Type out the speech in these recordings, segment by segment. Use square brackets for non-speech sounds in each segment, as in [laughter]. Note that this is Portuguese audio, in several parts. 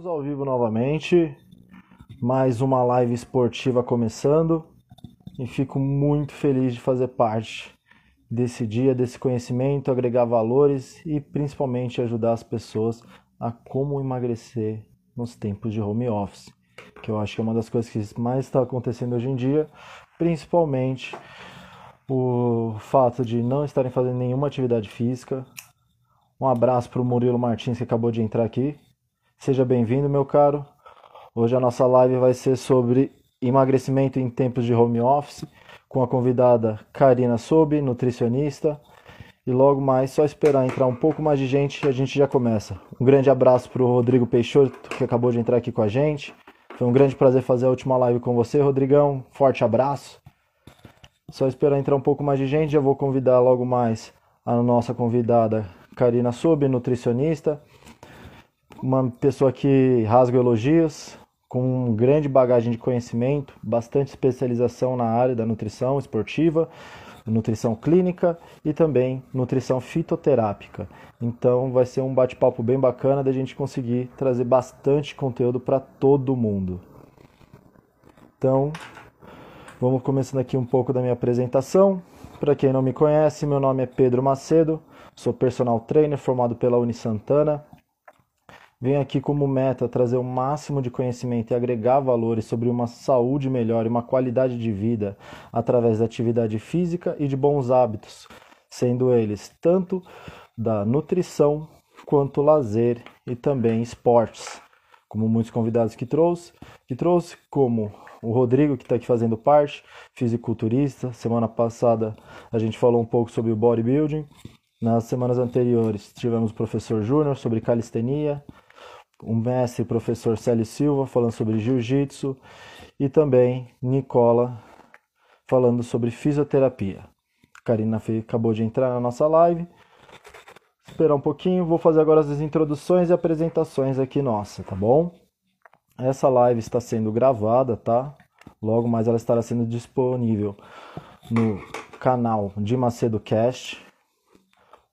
Estamos ao vivo novamente, mais uma live esportiva começando e fico muito feliz de fazer parte desse dia, desse conhecimento, agregar valores e principalmente ajudar as pessoas a como emagrecer nos tempos de home office, que eu acho que é uma das coisas que mais está acontecendo hoje em dia, principalmente o fato de não estarem fazendo nenhuma atividade física. Um abraço para o Murilo Martins que acabou de entrar aqui. Seja bem-vindo, meu caro. Hoje a nossa live vai ser sobre emagrecimento em tempos de home office, com a convidada Karina Sobi, nutricionista. E logo mais, só esperar entrar um pouco mais de gente e a gente já começa. Um grande abraço para o Rodrigo Peixoto, que acabou de entrar aqui com a gente. Foi um grande prazer fazer a última live com você, Rodrigão. Forte abraço. Só esperar entrar um pouco mais de gente, já vou convidar logo mais a nossa convidada Karina Sobi, nutricionista uma pessoa que rasga elogios, com grande bagagem de conhecimento, bastante especialização na área da nutrição esportiva, nutrição clínica e também nutrição fitoterápica. Então vai ser um bate-papo bem bacana da gente conseguir trazer bastante conteúdo para todo mundo. Então, vamos começando aqui um pouco da minha apresentação. Para quem não me conhece, meu nome é Pedro Macedo, sou personal trainer formado pela Unisantana Venho aqui como meta trazer o máximo de conhecimento e agregar valores sobre uma saúde melhor e uma qualidade de vida através da atividade física e de bons hábitos, sendo eles tanto da nutrição quanto lazer e também esportes, como muitos convidados que trouxe, que trouxe como o Rodrigo que está aqui fazendo parte, fisiculturista. Semana passada a gente falou um pouco sobre o bodybuilding. Nas semanas anteriores tivemos o professor Júnior sobre calistenia, o mestre professor Célio Silva falando sobre jiu-jitsu e também Nicola falando sobre fisioterapia. A Karina acabou de entrar na nossa live. Esperar um pouquinho, vou fazer agora as introduções e apresentações aqui nossa, tá bom? Essa live está sendo gravada, tá? Logo mais ela estará sendo disponível no canal de Macedo Cast,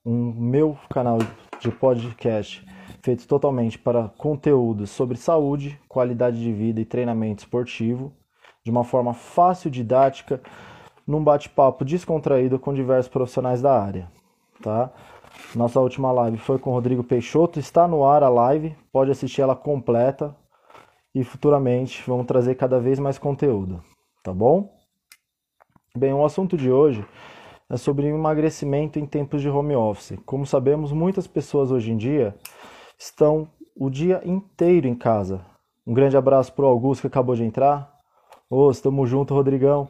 um meu canal de podcast feito totalmente para conteúdos sobre saúde, qualidade de vida e treinamento esportivo, de uma forma fácil, didática, num bate-papo descontraído com diversos profissionais da área, tá? Nossa última live foi com Rodrigo Peixoto, está no ar a live, pode assistir ela completa e futuramente vamos trazer cada vez mais conteúdo, tá bom? Bem, o assunto de hoje é sobre emagrecimento em tempos de home office. Como sabemos, muitas pessoas hoje em dia estão o dia inteiro em casa. Um grande abraço para o Augusto que acabou de entrar. Ô, oh, estamos junto, Rodrigão.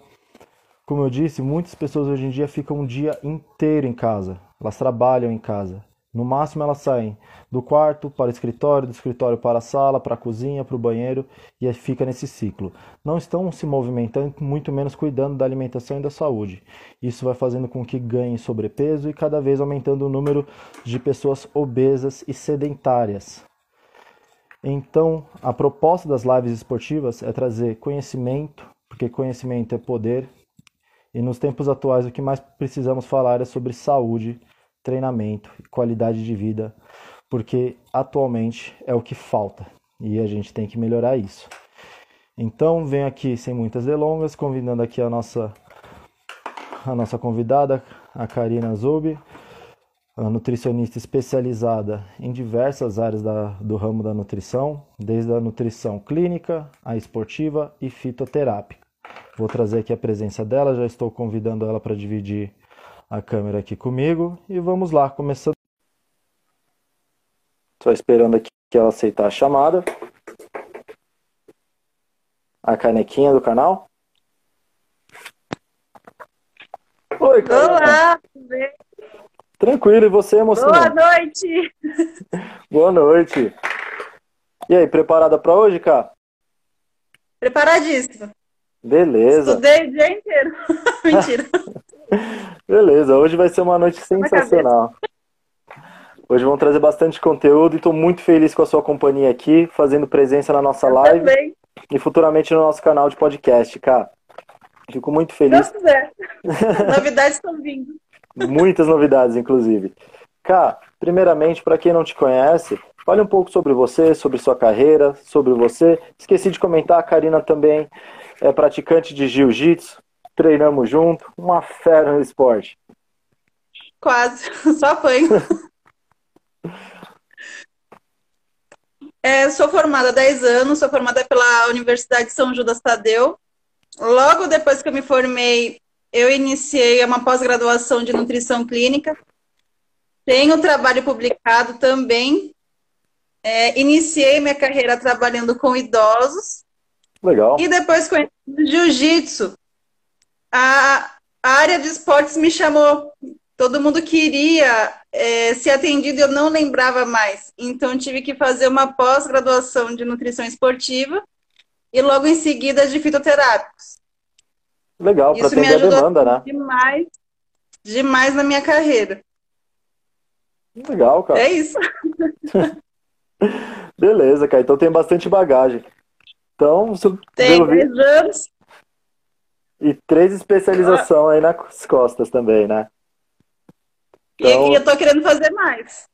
Como eu disse, muitas pessoas hoje em dia ficam o dia inteiro em casa. Elas trabalham em casa. No máximo elas saem do quarto para o escritório, do escritório para a sala, para a cozinha, para o banheiro e fica nesse ciclo. Não estão se movimentando, muito menos cuidando da alimentação e da saúde. Isso vai fazendo com que ganhem sobrepeso e cada vez aumentando o número de pessoas obesas e sedentárias. Então, a proposta das lives esportivas é trazer conhecimento, porque conhecimento é poder. E nos tempos atuais o que mais precisamos falar é sobre saúde treinamento e qualidade de vida, porque atualmente é o que falta e a gente tem que melhorar isso. Então, venho aqui sem muitas delongas, convidando aqui a nossa a nossa convidada, a Karina Zubi, nutricionista especializada em diversas áreas da, do ramo da nutrição, desde a nutrição clínica, a esportiva e fitoterápica. Vou trazer aqui a presença dela, já estou convidando ela para dividir a câmera aqui comigo e vamos lá, começando. Só esperando aqui que ela aceitar a chamada. A canequinha do canal. Oi, Olá, tudo bem? Tranquilo, e você, mocinha? Boa noite! [laughs] Boa noite! E aí, preparada para hoje, cara? Preparadíssima. Beleza. Estudei o dia inteiro. [laughs] Mentira. [laughs] Beleza, hoje vai ser uma noite sensacional. Hoje vamos trazer bastante conteúdo e estou muito feliz com a sua companhia aqui, fazendo presença na nossa live também. e futuramente no nosso canal de podcast, cara. Fico muito feliz. Deus quiser. [laughs] novidades estão vindo. Muitas novidades, inclusive. Cá, primeiramente, para quem não te conhece, Fale um pouco sobre você, sobre sua carreira, sobre você. Esqueci de comentar, a Karina também é praticante de jiu-jitsu, treinamos junto, uma fera no esporte. Quase, [laughs] só apanho. é, sou formada há 10 anos, sou formada pela Universidade de São Judas Tadeu. Logo depois que eu me formei, eu iniciei uma pós-graduação de nutrição clínica. Tenho trabalho publicado também. É, iniciei minha carreira trabalhando com idosos. Legal. E depois com jiu-jitsu. A, área de esportes me chamou. Todo mundo queria é, ser atendido e eu não lembrava mais. Então tive que fazer uma pós-graduação de nutrição esportiva e logo em seguida de fitoterápicos. Legal, para atender a demanda, né? Demais, demais na minha carreira. Legal, cara. É isso. [laughs] Beleza, cara. Então tem bastante bagagem. Então, você tem três anos. E três especializações aí nas costas também, né? Então... E, eu tô querendo fazer mais.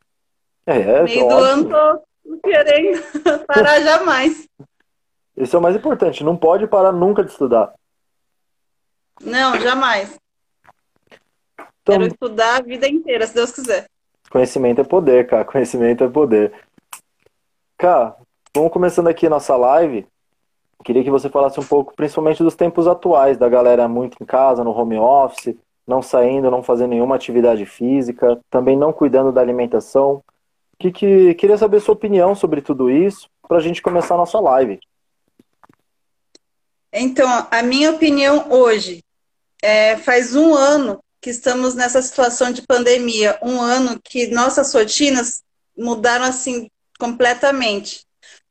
É, é Meio do ano tô querendo [laughs] parar jamais. Esse é o mais importante. Não pode parar nunca de estudar. Não, jamais. Então, Quero estudar a vida inteira, se Deus quiser. Conhecimento é poder, cara. Conhecimento é poder. Cara, vamos começando aqui a nossa live. Queria que você falasse um pouco, principalmente dos tempos atuais, da galera muito em casa, no home office, não saindo, não fazendo nenhuma atividade física, também não cuidando da alimentação. Que, que queria saber sua opinião sobre tudo isso para a gente começar a nossa live. Então, a minha opinião hoje é, faz um ano que estamos nessa situação de pandemia, um ano que nossas rotinas mudaram assim completamente.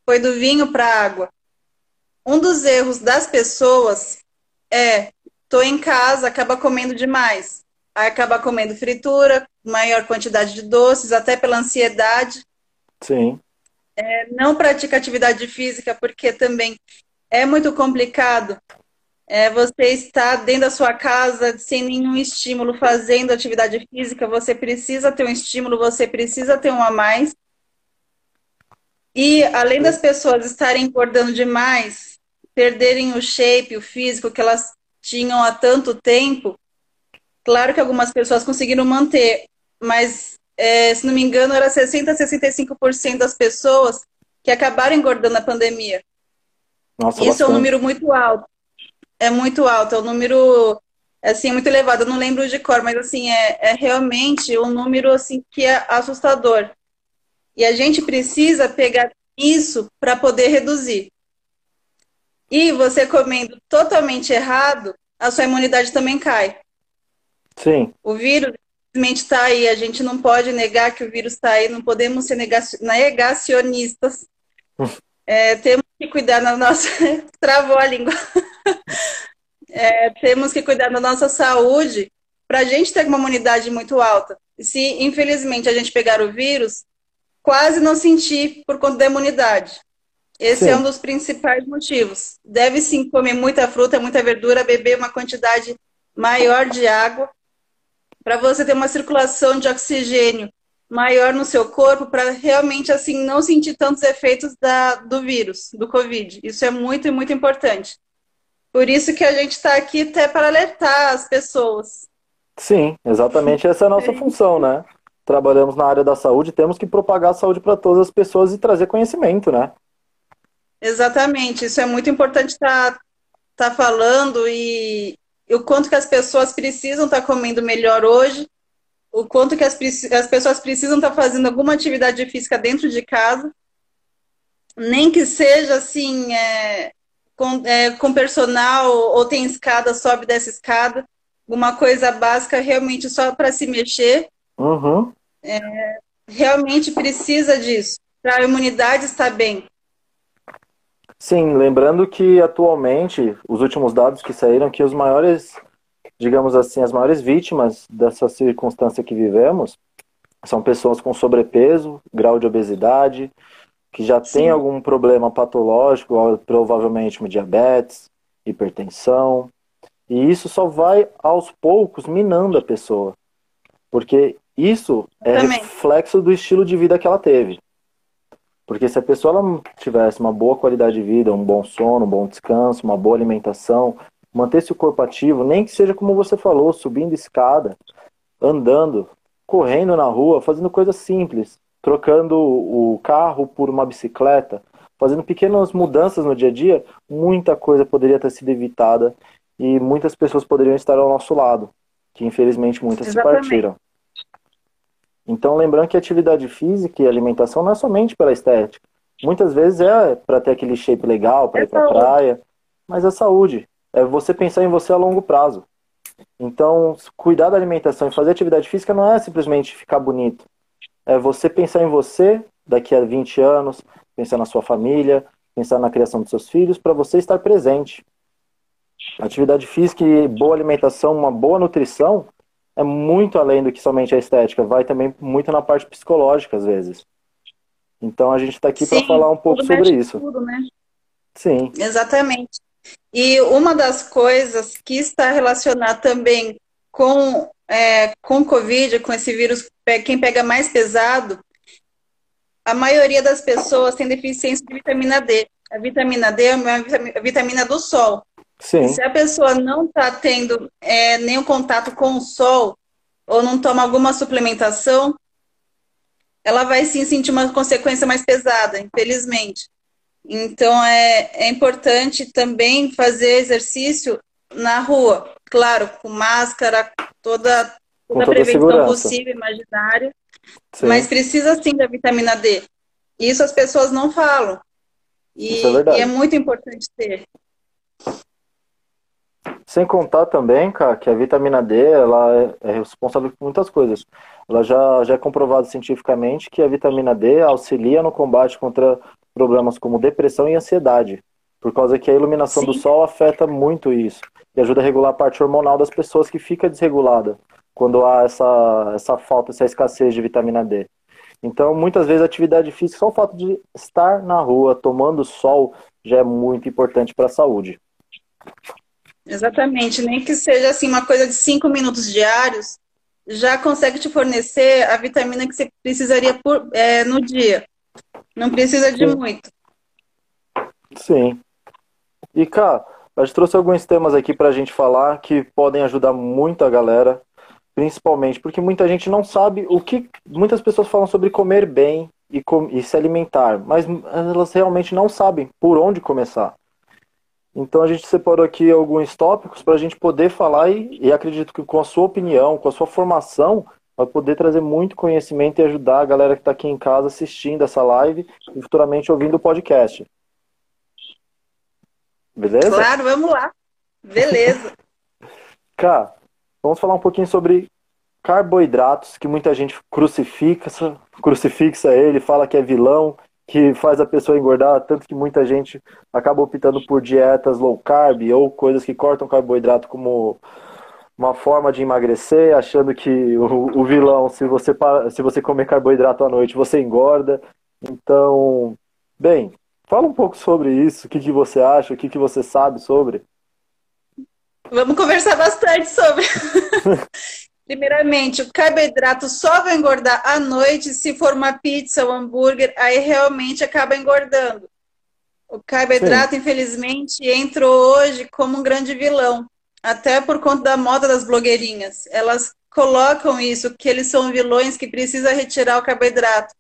Foi do vinho para água. Um dos erros das pessoas é tô em casa, acaba comendo demais. Aí acaba comendo fritura, maior quantidade de doces, até pela ansiedade. Sim. É, não pratica atividade física, porque também é muito complicado é, você está dentro da sua casa sem nenhum estímulo, fazendo atividade física, você precisa ter um estímulo, você precisa ter um a mais. E além das pessoas estarem engordando demais, perderem o shape, o físico que elas tinham há tanto tempo, claro que algumas pessoas conseguiram manter, mas é, se não me engano, era 60% 65% das pessoas que acabaram engordando na pandemia. Nossa, Isso bastante. é um número muito alto. É muito alto, é um número assim, muito elevado. Eu não lembro de cor, mas assim, é, é realmente um número assim que é assustador. E a gente precisa pegar isso para poder reduzir. E você comendo totalmente errado, a sua imunidade também cai. Sim. O vírus simplesmente está aí, a gente não pode negar que o vírus está aí, não podemos ser negacionistas. [laughs] É, temos que cuidar da nossa. [laughs] Travou a língua. [laughs] É, temos que cuidar da nossa saúde para a gente ter uma imunidade muito alta. Se, infelizmente, a gente pegar o vírus, quase não sentir por conta da imunidade. Esse sim. é um dos principais motivos. Deve sim comer muita fruta, muita verdura, beber uma quantidade maior de água, para você ter uma circulação de oxigênio maior no seu corpo, para realmente assim não sentir tantos efeitos da, do vírus, do Covid. Isso é muito e muito importante. Por isso que a gente está aqui até para alertar as pessoas. Sim, exatamente essa é a nossa é. função, né? Trabalhamos na área da saúde, temos que propagar a saúde para todas as pessoas e trazer conhecimento, né? Exatamente, isso é muito importante estar tá, tá falando e, e, o quanto que as pessoas precisam estar tá comendo melhor hoje, o quanto que as, as pessoas precisam estar tá fazendo alguma atividade física dentro de casa, nem que seja assim, é, com, é, com personal, ou tem escada, sobe dessa escada, uma coisa básica realmente só para se mexer. Uhum. É, realmente precisa disso, para a imunidade estar bem. Sim, lembrando que atualmente, os últimos dados que saíram, que os maiores, digamos assim, as maiores vítimas dessa circunstância que vivemos são pessoas com sobrepeso, grau de obesidade, que já Sim. tem algum problema patológico, provavelmente uma diabetes, hipertensão, e isso só vai aos poucos minando a pessoa, porque isso é reflexo do estilo de vida que ela teve. Porque se a pessoa tivesse uma boa qualidade de vida, um bom sono, um bom descanso, uma boa alimentação, manter-se o corpo ativo, nem que seja como você falou, subindo escada, andando, correndo na rua, fazendo coisas simples, trocando o carro por uma bicicleta, fazendo pequenas mudanças no dia a dia, muita coisa poderia ter sido evitada e muitas pessoas poderiam estar ao nosso lado, que infelizmente muitas Exatamente. se partiram. Então, lembrando que atividade física e alimentação não é somente pela estética. Muitas vezes é para ter aquele shape legal, para é ir para praia, mas é saúde. É você pensar em você a longo prazo. Então, cuidar da alimentação e fazer atividade física não é simplesmente ficar bonito. É você pensar em você daqui a 20 anos, pensar na sua família, pensar na criação dos seus filhos, para você estar presente. Atividade física e boa alimentação, uma boa nutrição, é muito além do que somente a estética, vai também muito na parte psicológica às vezes. Então a gente está aqui para falar um pouco sobre isso. Tudo, né? Sim. Exatamente. E uma das coisas que está relacionada também com é, com Covid, com esse vírus, quem pega mais pesado, a maioria das pessoas tem deficiência de vitamina D. A vitamina D é uma vitamina do sol. Sim. Se a pessoa não está tendo é, nenhum contato com o sol ou não toma alguma suplementação, ela vai sim sentir uma consequência mais pesada, infelizmente. Então é, é importante também fazer exercício na rua, claro, com máscara, toda, toda, toda a prevenção possível, imaginária, sim. mas precisa sim da vitamina D. Isso as pessoas não falam. E é, e é muito importante ter. Sem contar também, cara, que a vitamina D ela é, é responsável por muitas coisas. Ela já, já é comprovado cientificamente que a vitamina D auxilia no combate contra problemas como depressão e ansiedade, por causa que a iluminação Sim. do sol afeta muito isso e ajuda a regular a parte hormonal das pessoas que fica desregulada quando há essa, essa falta, essa escassez de vitamina D. Então, muitas vezes, a atividade física, só o fato de estar na rua, tomando sol, já é muito importante para a saúde. Exatamente, nem que seja assim uma coisa de cinco minutos diários, já consegue te fornecer a vitamina que você precisaria por, é, no dia. Não precisa de Sim. muito. Sim. E, cá, a gente trouxe alguns temas aqui para a gente falar que podem ajudar muito a galera, principalmente porque muita gente não sabe o que. Muitas pessoas falam sobre comer bem e, com, e se alimentar, mas elas realmente não sabem por onde começar. Então a gente separou aqui alguns tópicos para a gente poder falar e, e, acredito que com a sua opinião, com a sua formação, vai poder trazer muito conhecimento e ajudar a galera que está aqui em casa assistindo essa live e futuramente ouvindo o podcast. Beleza? Claro, vamos lá. Beleza. [laughs] Cá, vamos falar um pouquinho sobre carboidratos, que muita gente crucifica, crucifixa ele, fala que é vilão, que faz a pessoa engordar, tanto que muita gente acaba optando por dietas low carb ou coisas que cortam carboidrato como uma forma de emagrecer, achando que o, o vilão, se você, se você comer carboidrato à noite, você engorda. Então, bem, fala um pouco sobre isso, o que, que você acha, o que, que você sabe sobre. Vamos conversar bastante sobre. [laughs] Primeiramente, o carboidrato só vai engordar à noite se for uma pizza ou hambúrguer, aí realmente acaba engordando. O carboidrato, Sim. infelizmente, entrou hoje como um grande vilão até por conta da moda das blogueirinhas. Elas colocam isso, que eles são vilões que precisa retirar o carboidrato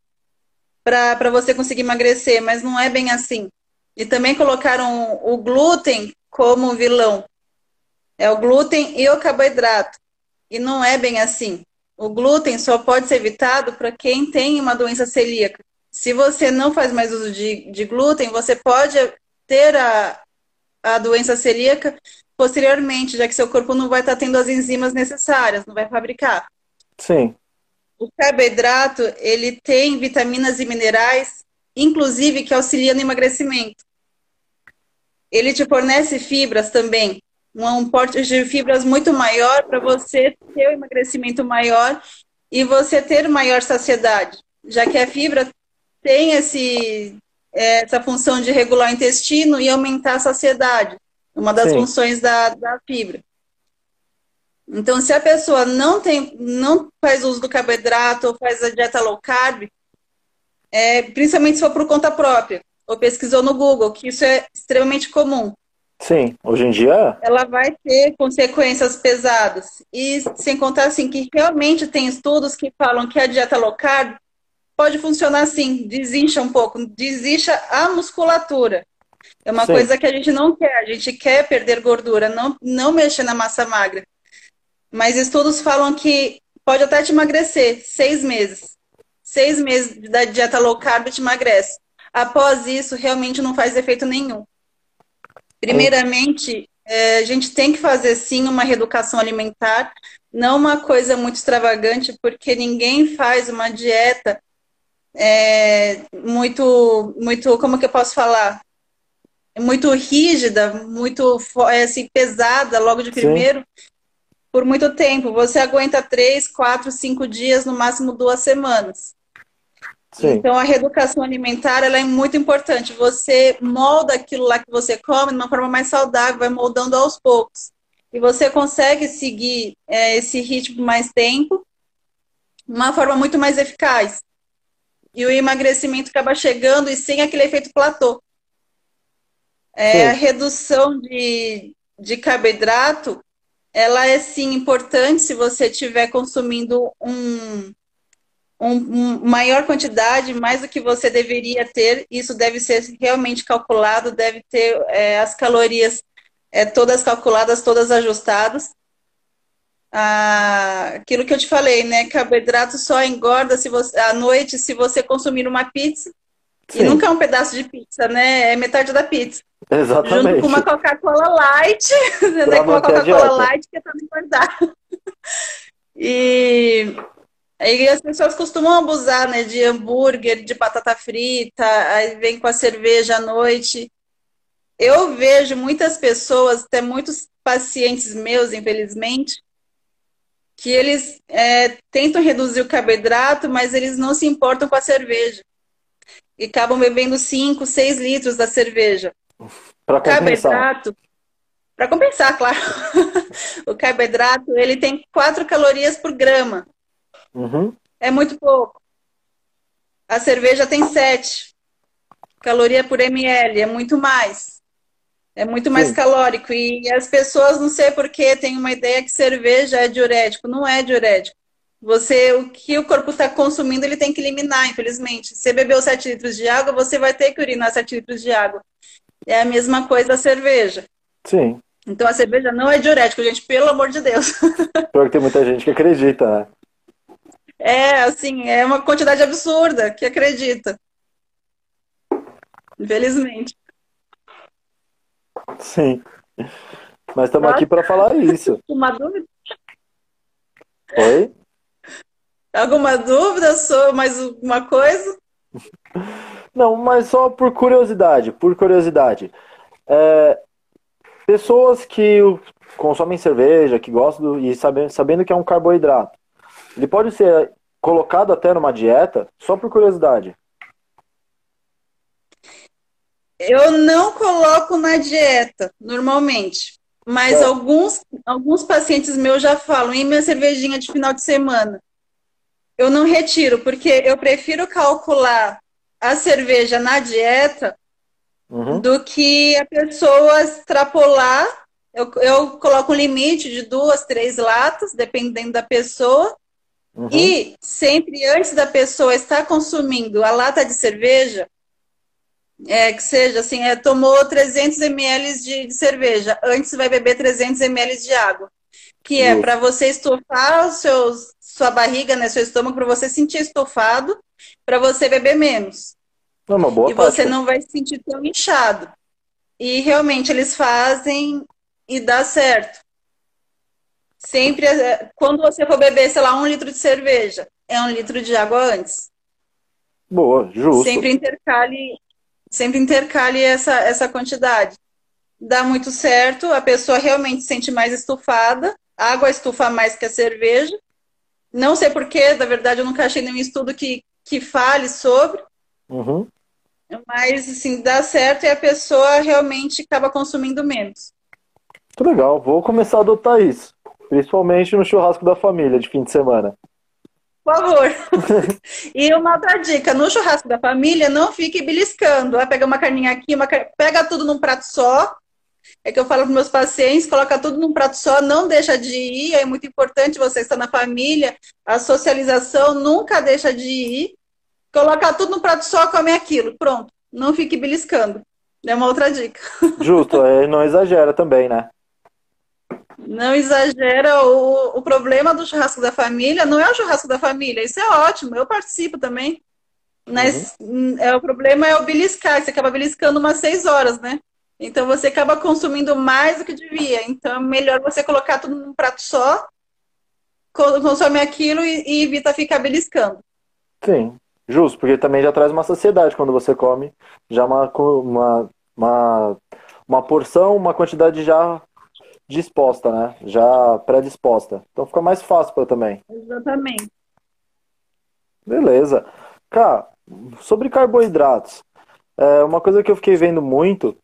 para você conseguir emagrecer, mas não é bem assim. E também colocaram o glúten como vilão. É o glúten e o carboidrato. E não é bem assim. O glúten só pode ser evitado para quem tem uma doença celíaca. Se você não faz mais uso de, de glúten, você pode ter a, a doença celíaca posteriormente, já que seu corpo não vai estar tendo as enzimas necessárias, não vai fabricar. Sim. O carboidrato, ele tem vitaminas e minerais, inclusive que auxiliam no emagrecimento. Ele te fornece fibras também, um porte de fibras muito maior para você ter o um emagrecimento maior e você ter maior saciedade, já que a fibra tem esse, essa função de regular o intestino e aumentar a saciedade. Uma das Sim. funções da, da fibra. Então, se a pessoa não tem, não faz uso do carboidrato ou faz a dieta low carb, é, principalmente se for por conta própria, ou pesquisou no Google, que isso é extremamente comum. Sim, hoje em dia. Ela vai ter consequências pesadas. E sem contar assim que realmente tem estudos que falam que a dieta low carb pode funcionar assim, desincha um pouco, desincha a musculatura. É uma Sim. coisa que a gente não quer, a gente quer perder gordura, não, não mexer na massa magra. Mas estudos falam que pode até te emagrecer seis meses. Seis meses da dieta low carb te emagrece. Após isso, realmente não faz efeito nenhum. Primeiramente, é, a gente tem que fazer sim uma reeducação alimentar, não uma coisa muito extravagante, porque ninguém faz uma dieta é, muito, muito, como que eu posso falar? Muito rígida, muito é, assim, pesada logo de primeiro, sim. por muito tempo. Você aguenta três, quatro, cinco dias, no máximo duas semanas. Sim. Então, a reeducação alimentar ela é muito importante. Você molda aquilo lá que você come de uma forma mais saudável, vai moldando aos poucos. E você consegue seguir é, esse ritmo mais tempo, de uma forma muito mais eficaz. E o emagrecimento acaba chegando e sem aquele efeito platô. É, a redução de, de carboidrato, ela é sim importante se você estiver consumindo um, um, maior quantidade, mais do que você deveria ter. Isso deve ser realmente calculado, deve ter é, as calorias é, todas calculadas, todas ajustadas. Ah, aquilo que eu te falei, né? Carboidrato só engorda se você, à noite se você consumir uma pizza. Sim. E nunca é um pedaço de pizza, né? É metade da pizza. Exatamente. Junto com uma Coca-Cola Light, [laughs] né? com uma Coca-Cola Light que é para engordar. [laughs] E Aí as pessoas costumam abusar, né, de hambúrguer, de batata frita, aí vem com a cerveja à noite. Eu vejo muitas pessoas, até muitos pacientes meus, infelizmente, que eles é, tentam reduzir o carboidrato, mas eles não se importam com a cerveja. E acabam bebendo 5, 6 litros da cerveja. Para Carboidrato, para compensar, [laughs] claro. o carboidrato, ele tem 4 calorias por grama. Uhum. É muito pouco. A cerveja tem 7 caloria por ml, é muito mais. É muito mais Sim. calórico. E as pessoas, não sei porquê, têm uma ideia que cerveja é diurético. Não é diurético. Você, o que o corpo está consumindo, ele tem que eliminar, infelizmente. Você bebeu 7 litros de água, você vai ter que urinar 7 litros de água. É a mesma coisa a cerveja. Sim. Então a cerveja não é diurético, gente, pelo amor de Deus. [laughs] Pior que tem muita gente que acredita, né? É, assim, é uma quantidade absurda que acredita. Infelizmente. Sim. Mas estamos aqui para falar isso. [laughs] Uma dúvida? Oi? Alguma dúvida sobre mais uma coisa? Não, mas só por curiosidade, por curiosidade. É, pessoas que consomem cerveja, que gostam e sabendo, sabendo que é um carboidrato, ele pode ser colocado até numa dieta, só por curiosidade. Eu não coloco na dieta, normalmente. Mas é. alguns, alguns pacientes meus já falam, em minha cervejinha de final de semana. Eu não retiro, porque eu prefiro calcular a cerveja na dieta uhum. do que a pessoa extrapolar. Eu, eu coloco um limite de duas, três latas, dependendo da pessoa. Uhum. E sempre antes da pessoa estar consumindo a lata de cerveja, é, que seja assim, é, tomou 300 ml de, de, cerveja, antes vai beber 300 ml de água. Que é para você estufar o seu, sua barriga, né, seu estômago, para você sentir estufado, para você beber menos. É uma boa e você não vai se sentir tão inchado. E realmente eles fazem e dá certo. Sempre, é, quando você for beber, sei lá, um litro de cerveja, é um litro de água antes. Boa, justo. Sempre intercale sempre intercale essa, essa quantidade. Dá muito certo, a pessoa realmente se sente mais estufada, a água estufa mais que a cerveja. Não sei porquê, na verdade eu nunca achei nenhum estudo que, que fale sobre. Uhum. Mas, assim, dá certo e a pessoa realmente acaba consumindo menos. Muito legal, vou começar a adotar isso. Principalmente no churrasco da família de fim de semana. por favor. [laughs] e uma outra dica, no churrasco da família, não fique beliscando. Vai pegar uma carninha aqui, uma car... pega tudo num prato só. É que eu falo para meus pacientes, coloca tudo num prato só, não deixa de ir. É muito importante você estar na família, a socialização nunca deixa de ir. Coloca tudo num prato só, come aquilo. Pronto. Não fique beliscando. É uma outra dica. [laughs] Justo, é, não exagera também, né? Não exagera. O, o problema do churrasco da família não é o churrasco da família. Isso é ótimo, eu participo também. Mas uhum. é, o problema é o beliscar. Você acaba beliscando umas seis horas, né? Então você acaba consumindo mais do que devia. Então é melhor você colocar tudo num prato só, consome aquilo e, e evita ficar beliscando. Sim, justo, porque também já traz uma saciedade quando você come já uma, uma, uma, uma porção, uma quantidade já disposta, né? Já predisposta. Então fica mais fácil para também. Exatamente. Beleza. Cara, sobre carboidratos, é, uma coisa que eu fiquei vendo muito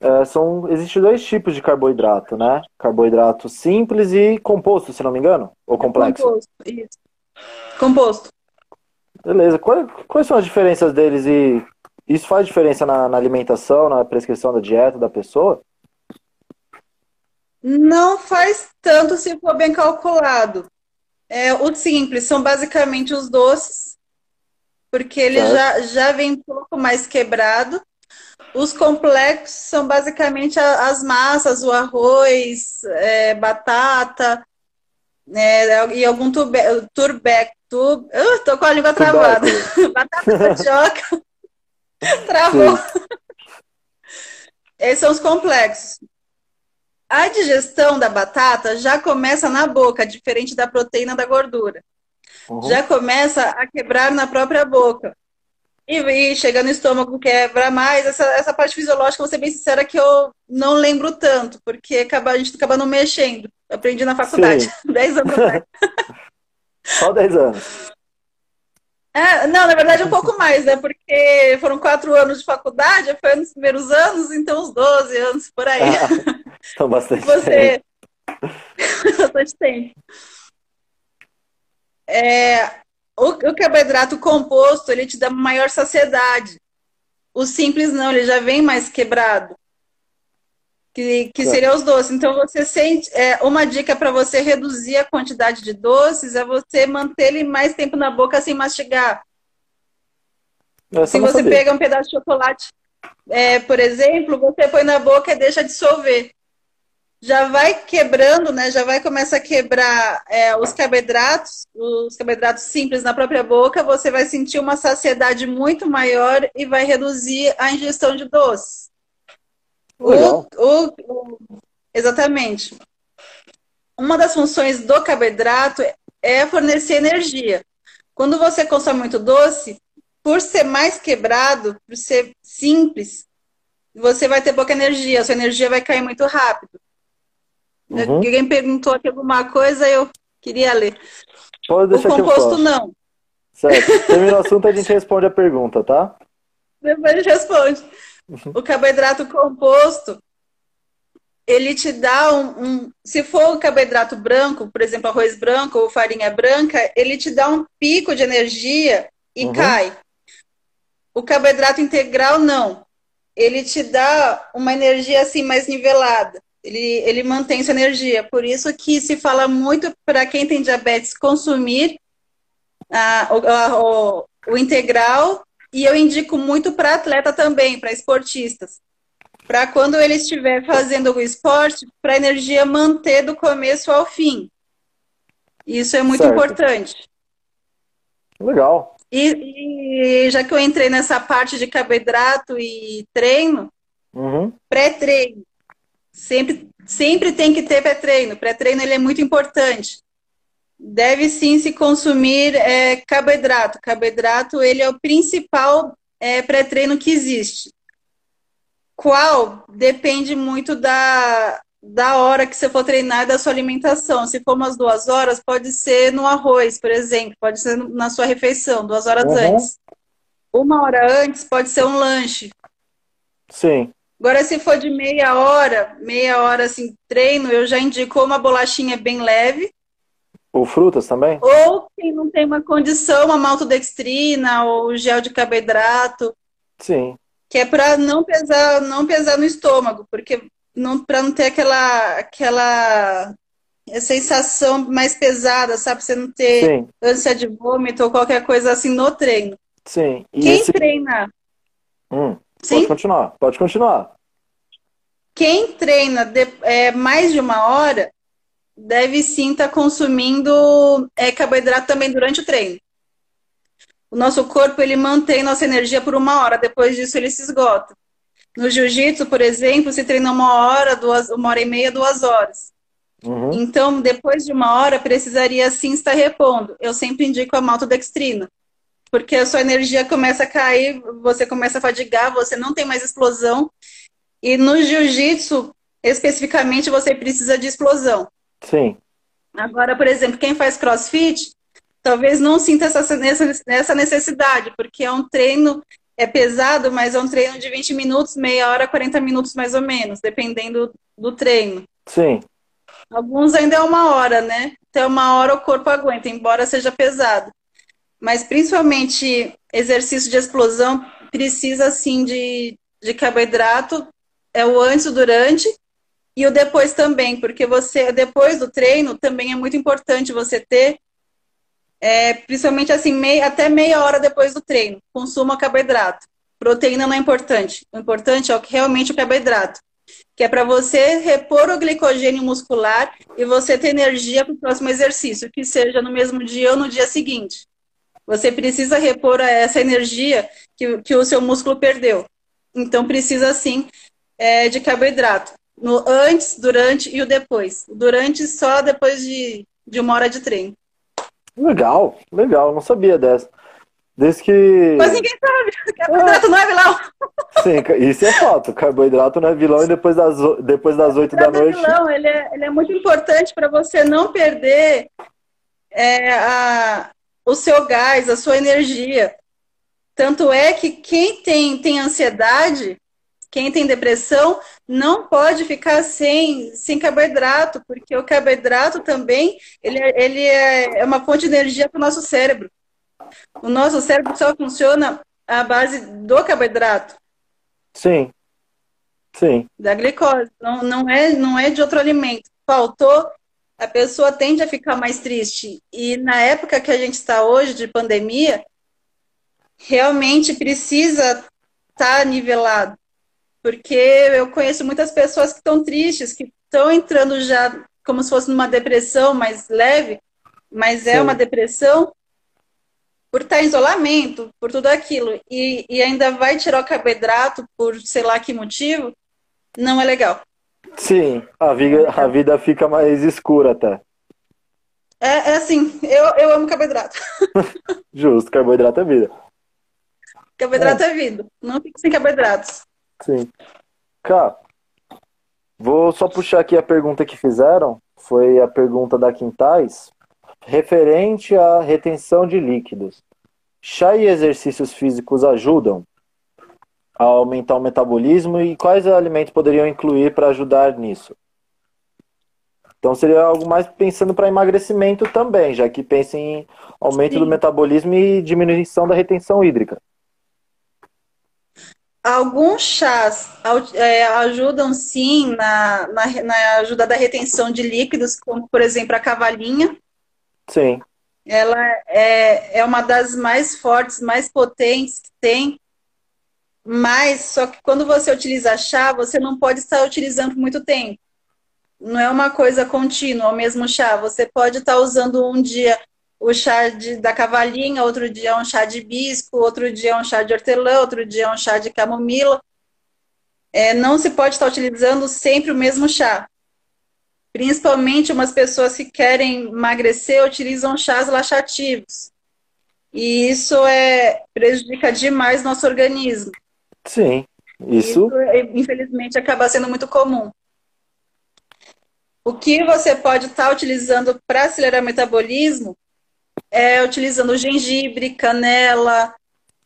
é, são existem dois tipos de carboidrato, né? Carboidrato simples e composto, se não me engano, ou complexo. Composto, isso. Composto. Beleza. Quais, quais são as diferenças deles e isso faz diferença na, na alimentação, na prescrição da dieta da pessoa? Não faz tanto se for bem calculado. É, o simples são basicamente os doces, porque ele já, já vem um pouco mais quebrado. Os complexos são basicamente as massas, o arroz, é, batata, é, e algum tube, turbeco. Tub, uh, tô com a língua travada. [laughs] batata mandioca. [laughs] Travou. Esses são os complexos. A digestão da batata já começa na boca, diferente da proteína da gordura. Uhum. Já começa a quebrar na própria boca. E, e chega no estômago, quebra mais. Essa, essa parte fisiológica, vou ser bem sincera, que eu não lembro tanto, porque acaba, a gente acaba não mexendo. Eu aprendi na faculdade, 10 [laughs] anos atrás. [laughs] Só 10 anos. É, não, na verdade um pouco mais, né? Porque foram quatro anos de faculdade, foi nos primeiros anos, então uns 12 anos por aí. Ah, então bastante Você... tempo. [laughs] bastante tempo. É, o, o carboidrato composto, ele te dá maior saciedade. O simples não, ele já vem mais quebrado que, que seria os doces. Então, você sente. É, uma dica para você reduzir a quantidade de doces é você manter ele mais tempo na boca sem mastigar. Se você saber. pega um pedaço de chocolate, é, por exemplo, você põe na boca e deixa dissolver. Já vai quebrando, né? Já vai começar a quebrar é, os carboidratos, os carboidratos simples na própria boca. Você vai sentir uma saciedade muito maior e vai reduzir a ingestão de doces. O, o, o, exatamente. Uma das funções do carboidrato é fornecer energia. Quando você consome muito doce, por ser mais quebrado, por ser simples, você vai ter pouca energia, sua energia vai cair muito rápido. Uhum. Alguém perguntou aqui alguma coisa, eu queria ler. Pode deixar o composto não. Certo. [laughs] Termina o assunto, a gente responde a pergunta, tá? Depois a gente responde. O carboidrato composto, ele te dá um, um, Se for o carboidrato branco, por exemplo, arroz branco ou farinha branca, ele te dá um pico de energia e uhum. cai. O carboidrato integral, não. Ele te dá uma energia assim mais nivelada. Ele, ele mantém sua energia. Por isso que se fala muito para quem tem diabetes consumir a, o, o, o integral e eu indico muito para atleta também, para esportistas. Para quando ele estiver fazendo o esporte, para a energia manter do começo ao fim. Isso é muito certo. importante. Legal. E, e, já que eu entrei nessa parte de carboidrato e treino, uhum. pré-treino. Sempre, sempre tem que ter pré-treino. Pré-treino ele é muito importante deve sim se consumir é, carboidrato. Carboidrato ele é o principal é, pré-treino que existe. Qual depende muito da, da hora que você for treinar da sua alimentação. Se for umas duas horas, pode ser no arroz, por exemplo, pode ser na sua refeição, duas horas uhum. antes. Uma hora antes pode ser um lanche. Sim. Agora, se for de meia hora, meia hora assim, treino, eu já indico uma bolachinha bem leve, Ou frutas também? Ou quem não tem uma condição, uma maltodextrina ou gel de carboidrato. Sim. Que é para não pesar, não pesar no estômago, porque não para não ter aquela aquela sensação mais pesada, sabe? Você não ter Sim. ânsia de vômito ou qualquer coisa assim no treino. Sim. E Quem esse... treina? Hum, Sim? Pode continuar, pode continuar. Quem treina de, é, mais de uma hora deve sim estar tá consumindo é, carboidrato também durante o treino. O nosso corpo ele mantém nossa energia por uma hora, depois disso ele se esgota. No jiu-jitsu, por exemplo, se treina uma hora, duas, uma hora e meia, duas horas. Uhum. Então, depois de uma hora, precisaria sim estar repondo. Eu sempre indico a maltodextrina, porque a sua energia começa a cair, você começa a fadigar, você não tem mais explosão. E no jiu-jitsu, especificamente, você precisa de explosão. Sim. Agora, por exemplo, quem faz crossfit talvez não sinta essa, essa necessidade, porque é um treino, é pesado, mas é um treino de 20 minutos, meia hora, 40 minutos mais ou menos, dependendo do treino. Sim. Alguns ainda é uma hora, né? Até uma hora o corpo aguenta, embora seja pesado. Mas principalmente exercício de explosão precisa sim de, de carboidrato, é o antes, o durante e o depois também, porque você, depois do treino, também é muito importante você ter, é, principalmente assim, meia, até meia hora depois do treino, consuma carboidrato. Proteína não é importante. O importante é o que realmente o carboidrato, que é para você repor o glicogênio muscular e você ter energia para o próximo exercício, que seja no mesmo dia ou no dia seguinte. Você precisa repor essa energia que, que o seu músculo perdeu. Então, precisa sim é, de carboidrato no antes, durante e o depois. Durante só depois de, de uma hora de treino. Legal, legal, não sabia dessa. Desde que. Mas ninguém sabe, carboidrato é. não é vilão. Sim, isso é fato. Carboidrato não é vilão e depois das, depois das 8 da é noite. É vilão, ele é, ele é muito importante para você não perder é, a, o seu gás, a sua energia. Tanto é que quem tem, tem ansiedade quem tem depressão não pode ficar sem, sem carboidrato, porque o carboidrato também ele, é, ele é, é uma fonte de energia para o nosso cérebro. O nosso cérebro só funciona à base do carboidrato. Sim. Sim. Da glicose. Não, não, é, não é de outro alimento. Faltou, a pessoa tende a ficar mais triste. E na época que a gente está hoje, de pandemia, realmente precisa estar tá nivelado porque eu conheço muitas pessoas que estão tristes, que estão entrando já como se fosse numa depressão mais leve, mas é Sim. uma depressão por estar em isolamento, por tudo aquilo, e, e ainda vai tirar o carboidrato por sei lá que motivo, não é legal. Sim, a vida, a vida fica mais escura até. É, é assim, eu, eu amo carboidrato. [laughs] Justo, carboidrato é vida. Carboidrato é, é vida. Não fique sem carboidratos. Sim. Cá, vou só puxar aqui a pergunta que fizeram. Foi a pergunta da Quintais, referente à retenção de líquidos. Chá e exercícios físicos ajudam a aumentar o metabolismo e quais alimentos poderiam incluir para ajudar nisso? Então seria algo mais pensando para emagrecimento também, já que pensa em aumento Sim. do metabolismo e diminuição da retenção hídrica. Alguns chás é, ajudam sim na, na, na, ajuda da retenção de líquidos, como por exemplo a cavalinha. Sim. Ela é, é uma das mais fortes, mais potentes que tem. Mas só que quando você utiliza chá, você não pode estar utilizando muito tempo. Não é uma coisa contínua, o mesmo chá. Você pode estar usando um dia o chá de, da cavalinha, outro dia um chá de hibisco, outro dia um chá de hortelã, outro dia um chá de camomila. É, não se pode estar utilizando sempre o mesmo chá. Principalmente umas pessoas que querem emagrecer utilizam chás laxativos. E isso é prejudica demais nosso organismo. Sim, isso... isso infelizmente acaba sendo muito comum. O que você pode estar utilizando para acelerar o metabolismo é, utilizando gengibre, canela.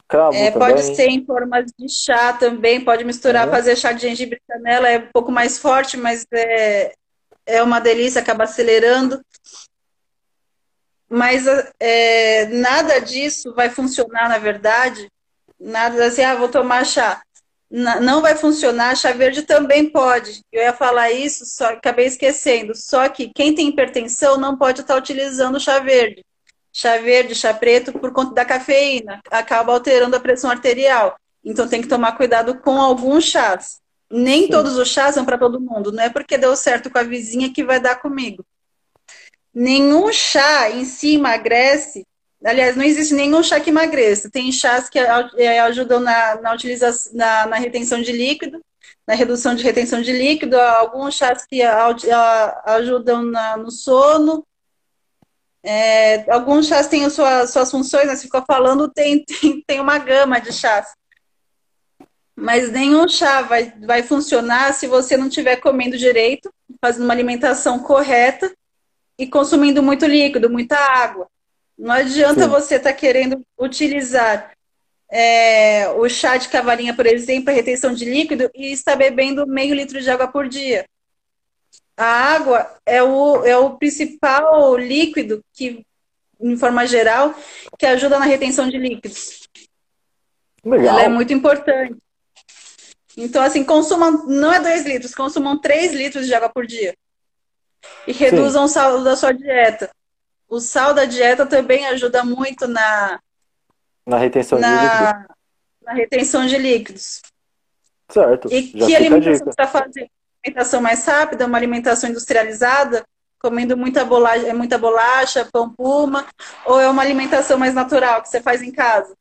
Cravo é, pode ser em formas de chá também, pode misturar, é. fazer chá de gengibre e canela, é um pouco mais forte, mas é, é uma delícia, acaba acelerando. mas é, nada disso vai funcionar, na verdade. Nada assim, ah, vou tomar chá. não vai funcionar, chá verde também pode. Eu ia falar isso, só acabei esquecendo. Só que quem tem hipertensão não pode estar utilizando chá verde. Chá verde, chá preto, por conta da cafeína, acaba alterando a pressão arterial. Então tem que tomar cuidado com alguns chás. Nem Sim. todos os chás são para todo mundo. Não é porque deu certo com a vizinha que vai dar comigo. Nenhum chá em si emagrece. Aliás, não existe nenhum chá que emagreça. Tem chás que é, ajudam na, na, utilização, na, na retenção de líquido, na redução de retenção de líquido, alguns chás que ajudam na, no sono. É, alguns chás têm suas, suas funções, né? Você ficou falando, tem, [laughs] tem, tem uma gama de chás. Mas nenhum chá vai, vai funcionar se você não estiver comendo direito, fazendo uma alimentação correta e consumindo muito líquido, muita água. Não adianta Sim. você estar tá querendo utilizar é, o chá de cavalinha, por exemplo, a retenção de líquido, e estar bebendo meio litro de água por dia. A água é o, é o principal líquido que, em forma geral, que ajuda na retenção de líquidos. Legal. Ela é muito importante. Então, assim, consumam, não é 2 litros, consumam 3 litros de água por dia e reduzam Sim. o sal da sua dieta. O sal da dieta também ajuda muito na na retenção na, de líquidos. Na retenção de líquidos. Certo. E Já que alimentação você está fazendo? Alimentação mais rápida, uma alimentação industrializada, comendo muita bolacha, é muita bolacha, pão puma, ou é uma alimentação mais natural que você faz em casa?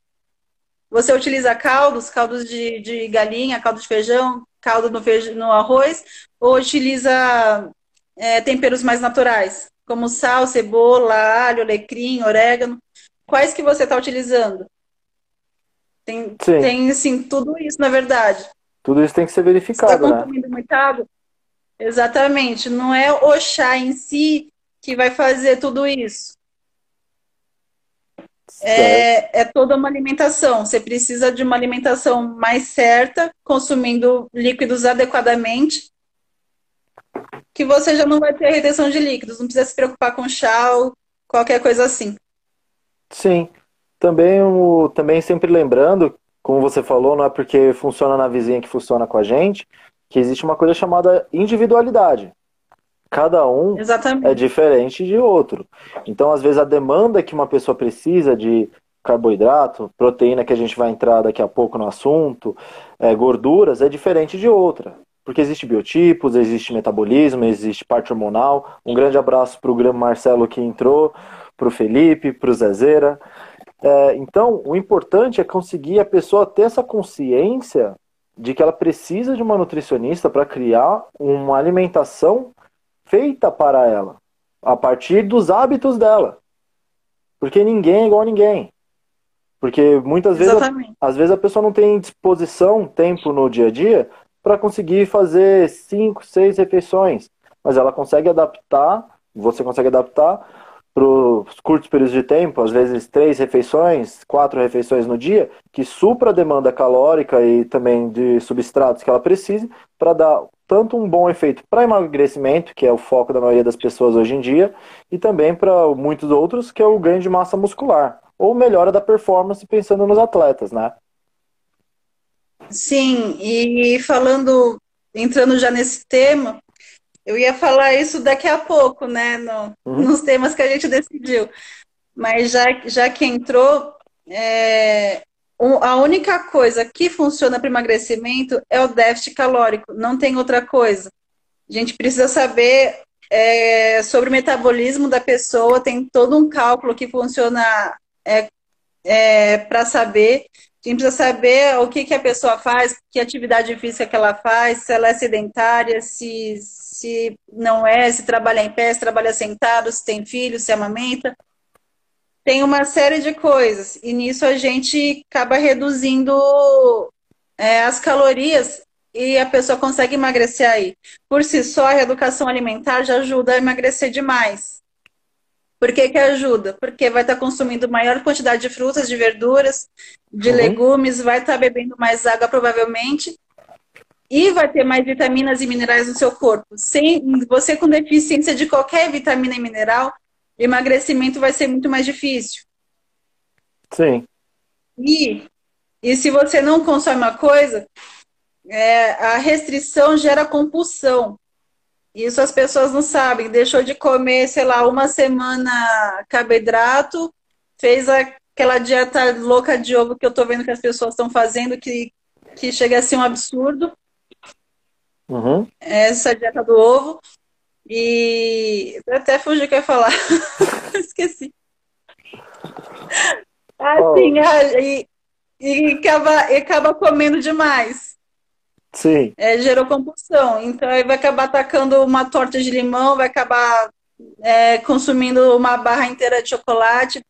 Você utiliza caldos, caldos de, de galinha, caldo de feijão, caldo no, feijão, no arroz, ou utiliza é, temperos mais naturais, como sal, cebola, alho, alecrim, orégano. Quais que você está utilizando? Tem, Sim. tem, assim, tudo isso, na verdade. Tudo isso tem que ser verificado, você tá consumindo né? muita água? Exatamente. Não é o chá em si que vai fazer tudo isso. É, é, toda uma alimentação. Você precisa de uma alimentação mais certa, consumindo líquidos adequadamente que você já não vai ter retenção de líquidos, não precisa se preocupar com chá ou qualquer coisa assim. Sim. Também, o, também sempre lembrando, como você falou, não é porque funciona na vizinha que funciona com a gente, que existe uma coisa chamada individualidade. Cada um Exatamente. é diferente de outro. Então, às vezes, a demanda que uma pessoa precisa de carboidrato, proteína que a gente vai entrar daqui a pouco no assunto, é, gorduras, é diferente de outra porque existe biotipos, existe metabolismo, existe parte hormonal. Um grande abraço para o Grande Marcelo que entrou, para o Felipe, para o Zezeira. É, então, o importante é conseguir a pessoa ter essa consciência de que ela precisa de uma nutricionista para criar uma alimentação feita para ela, a partir dos hábitos dela. Porque ninguém é igual a ninguém. Porque muitas vezes, às vezes a pessoa não tem disposição, tempo no dia a dia para conseguir fazer cinco, seis refeições. Mas ela consegue adaptar, você consegue adaptar para os curtos períodos de tempo, às vezes três refeições, quatro refeições no dia, que supra a demanda calórica e também de substratos que ela precise, para dar tanto um bom efeito para emagrecimento, que é o foco da maioria das pessoas hoje em dia, e também para muitos outros, que é o ganho de massa muscular, ou melhora da performance pensando nos atletas, né? Sim, e falando, entrando já nesse tema, eu ia falar isso daqui a pouco, né, no, uhum. nos temas que a gente decidiu. Mas já, já que entrou, é, a única coisa que funciona para emagrecimento é o déficit calórico, não tem outra coisa. A gente precisa saber é, sobre o metabolismo da pessoa, tem todo um cálculo que funciona é, é para saber a gente precisa saber o que, que a pessoa faz, que atividade física que ela faz, se ela é sedentária, se, se não é, se trabalha em pé, se trabalha sentado, se tem filho, se amamenta. Tem uma série de coisas. E nisso a gente acaba reduzindo é, as calorias e a pessoa consegue emagrecer aí. Por si só, a reeducação alimentar já ajuda a emagrecer demais. Por que, que ajuda? Porque vai estar tá consumindo maior quantidade de frutas, de verduras, de uhum. legumes, vai estar tá bebendo mais água provavelmente e vai ter mais vitaminas e minerais no seu corpo. Sem você com deficiência de qualquer vitamina e mineral emagrecimento vai ser muito mais difícil. Sim. E, e se você não consome uma coisa, é, a restrição gera compulsão. Isso as pessoas não sabem. Deixou de comer, sei lá, uma semana carboidrato, fez aquela dieta louca de ovo que eu tô vendo que as pessoas estão fazendo, que, que chega a ser um absurdo. Uhum. Essa dieta do ovo. E até fugi o que eu ia falar. [laughs] Esqueci. Assim, oh. e, e, acaba, e acaba comendo demais. Sim. É, gerou compulsão. Então aí vai acabar atacando uma torta de limão, vai acabar é, consumindo uma barra inteira de chocolate,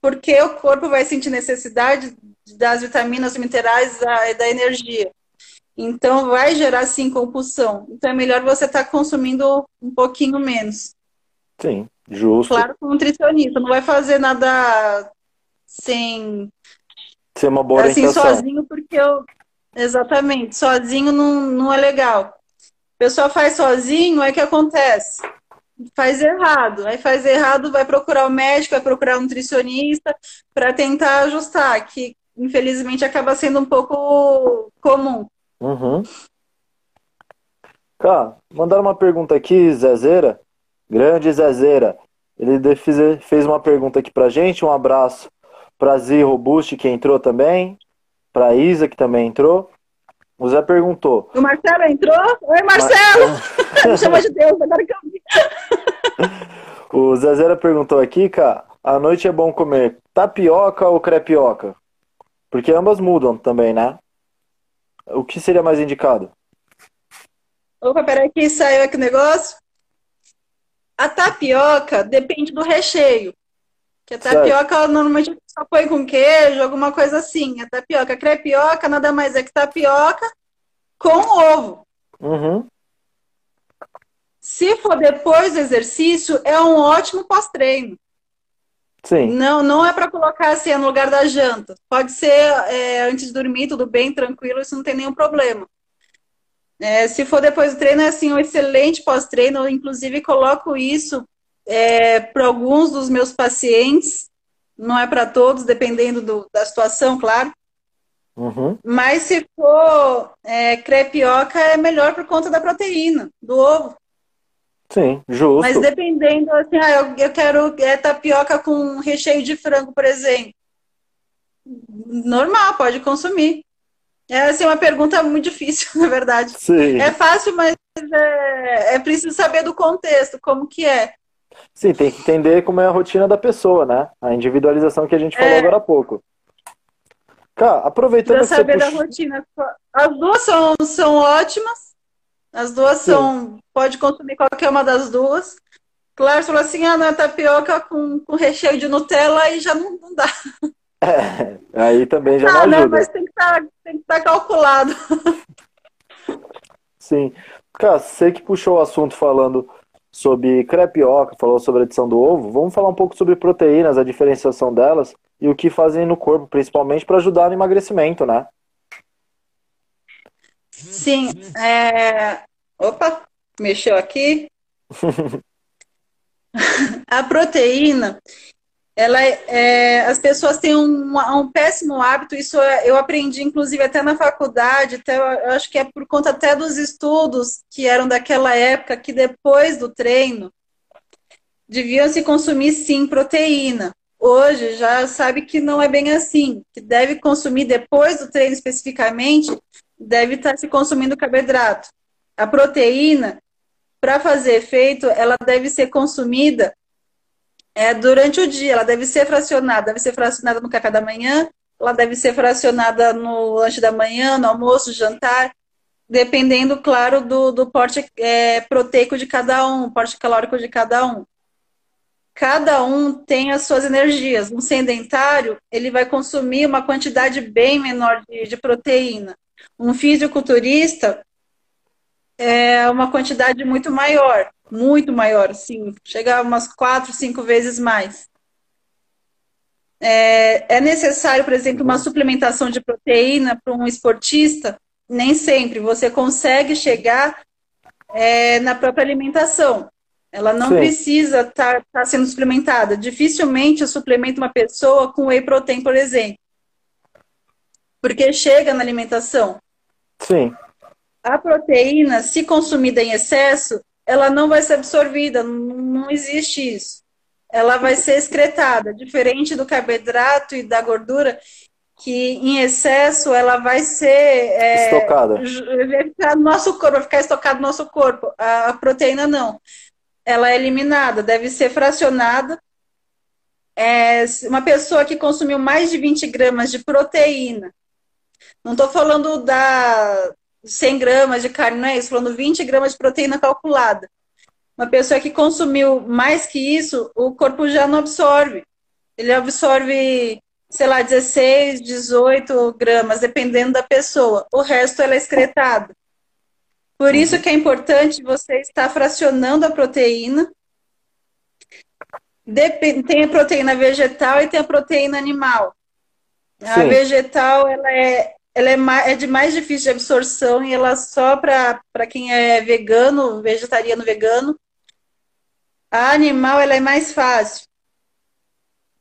porque o corpo vai sentir necessidade das vitaminas, minerais e da energia. Então vai gerar sim compulsão. Então é melhor você estar tá consumindo um pouquinho menos. Sim, justo. Claro, com nutricionista, não vai fazer nada sem ser uma boa assim sozinho porque eu exatamente sozinho não, não é legal o pessoal faz sozinho aí que acontece faz errado aí faz errado vai procurar o médico vai procurar um nutricionista para tentar ajustar que infelizmente acaba sendo um pouco comum uhum. Cá, mandaram uma pergunta aqui, Zezeira. Grande Zezeira. Ele fez uma pergunta aqui pra gente. Um abraço para Zi Robusti, que entrou também, para Isa, que também entrou. O Zé perguntou. O Marcelo entrou? Oi, Marcelo! Mar... [laughs] Me chama de Deus, agora que eu vi. [laughs] o Zé Zera perguntou aqui, cara, à noite é bom comer tapioca ou crepioca? Porque ambas mudam também, né? O que seria mais indicado? Opa, peraí que saiu aqui o negócio. A tapioca depende do recheio. Que a tapioca normalmente só põe com queijo, alguma coisa assim. A tapioca, a crepioca nada mais é que tapioca com ovo. Uhum. Se for depois do exercício, é um ótimo pós-treino. Sim. Não, não é para colocar assim no lugar da janta. Pode ser é, antes de dormir, tudo bem, tranquilo, isso não tem nenhum problema. É, se for depois do treino, é assim, um excelente pós-treino. Eu, inclusive, coloco isso é, para alguns dos meus pacientes, não é para todos, dependendo do, da situação, claro. Uhum. Mas se for é, crepioca, é melhor por conta da proteína, do ovo. Sim, justo. Mas dependendo, assim, ah, eu, eu quero é, tapioca com recheio de frango, por exemplo. Normal, pode consumir. É assim, uma pergunta muito difícil, [laughs] na verdade. Sim. É fácil, mas é, é preciso saber do contexto, como que é. Sim, tem que entender como é a rotina da pessoa, né? A individualização que a gente falou é. agora há pouco. Cara, aproveitando pra saber da rotina. As duas são, são ótimas. As duas Sim. são. Pode consumir qualquer uma das duas. Claro, falou assim: ah, não é tapioca com, com recheio de Nutella e já não, não dá. [laughs] É, aí também já ah, não ajuda. Não, mas tem que tá, estar tá calculado. Sim. Cara, você que puxou o assunto falando sobre crepioca, falou sobre a adição do ovo. Vamos falar um pouco sobre proteínas, a diferenciação delas e o que fazem no corpo, principalmente para ajudar no emagrecimento, né? Sim. É... Opa, mexeu aqui. [laughs] [laughs] a proteína, ela é, é, as pessoas têm um, um, péssimo hábito, isso eu aprendi inclusive até na faculdade, até, eu acho que é por conta até dos estudos que eram daquela época, que depois do treino deviam se consumir sim proteína. Hoje já sabe que não é bem assim, que deve consumir depois do treino especificamente, deve estar se consumindo carboidrato. A proteína, para fazer efeito, ela deve ser consumida é, durante o dia. Ela deve ser fracionada, deve ser fracionada no café da manhã, ela deve ser fracionada no lanche da manhã, no almoço, jantar, dependendo, claro, do, do porte é, proteico de cada um, porte calórico de cada um. Cada um tem as suas energias. Um sedentário, ele vai consumir uma quantidade bem menor de, de proteína. Um fisiculturista, é uma quantidade muito maior muito maior, sim, chega umas quatro, cinco vezes mais. É, é necessário, por exemplo, uma suplementação de proteína para um esportista? Nem sempre. Você consegue chegar é, na própria alimentação. Ela não Sim. precisa estar tá, tá sendo suplementada. Dificilmente eu suplemento uma pessoa com whey protein, por exemplo. Porque chega na alimentação. Sim. A proteína, se consumida em excesso, ela não vai ser absorvida. Não existe isso. Ela vai ser excretada. Diferente do carboidrato e da gordura, que em excesso ela vai ser é, estocada. Vai ficar no nosso corpo, vai ficar estocada no nosso corpo. A, a, proteína não. Ela é eliminada, deve ser fracionada. É, uma pessoa que consumiu mais de 20 gramas de proteína, não estou falando da 100 gramas de carne, não é isso, falando 20 gramas de proteína calculada. Uma pessoa que consumiu mais que isso, o corpo já não absorve. Ele absorve sei lá, 16, 18 gramas, dependendo da pessoa. O resto ela é excretado. Por isso que é importante você estar fracionando a proteína. Tem a proteína vegetal e tem a proteína animal. A Sim. vegetal ela é, ela é, mais, é de mais difícil de absorção e ela só para quem é vegano, vegetariano, vegano. A animal ela é mais fácil.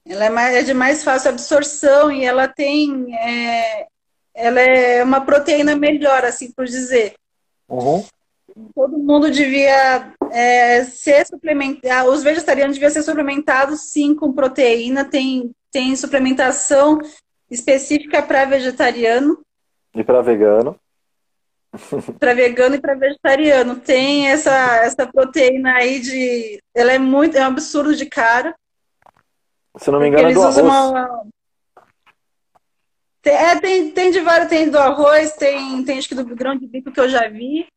Ela é, mais, é de mais fácil absorção e ela tem. É, ela é uma proteína melhor, assim por dizer. Uhum. Todo mundo devia é, ser suplementado. Os vegetarianos deviam ser suplementados sim com proteína. Tem, tem suplementação específica para vegetariano. E para vegano. [laughs] para vegano e para vegetariano. Tem essa, essa proteína aí de. Ela é muito. É um absurdo de cara. Se não me engano, é do arroz. Uma... Tem, é, tem, tem de vários, tem do arroz, tem, tem acho que do grão de bico que eu já vi.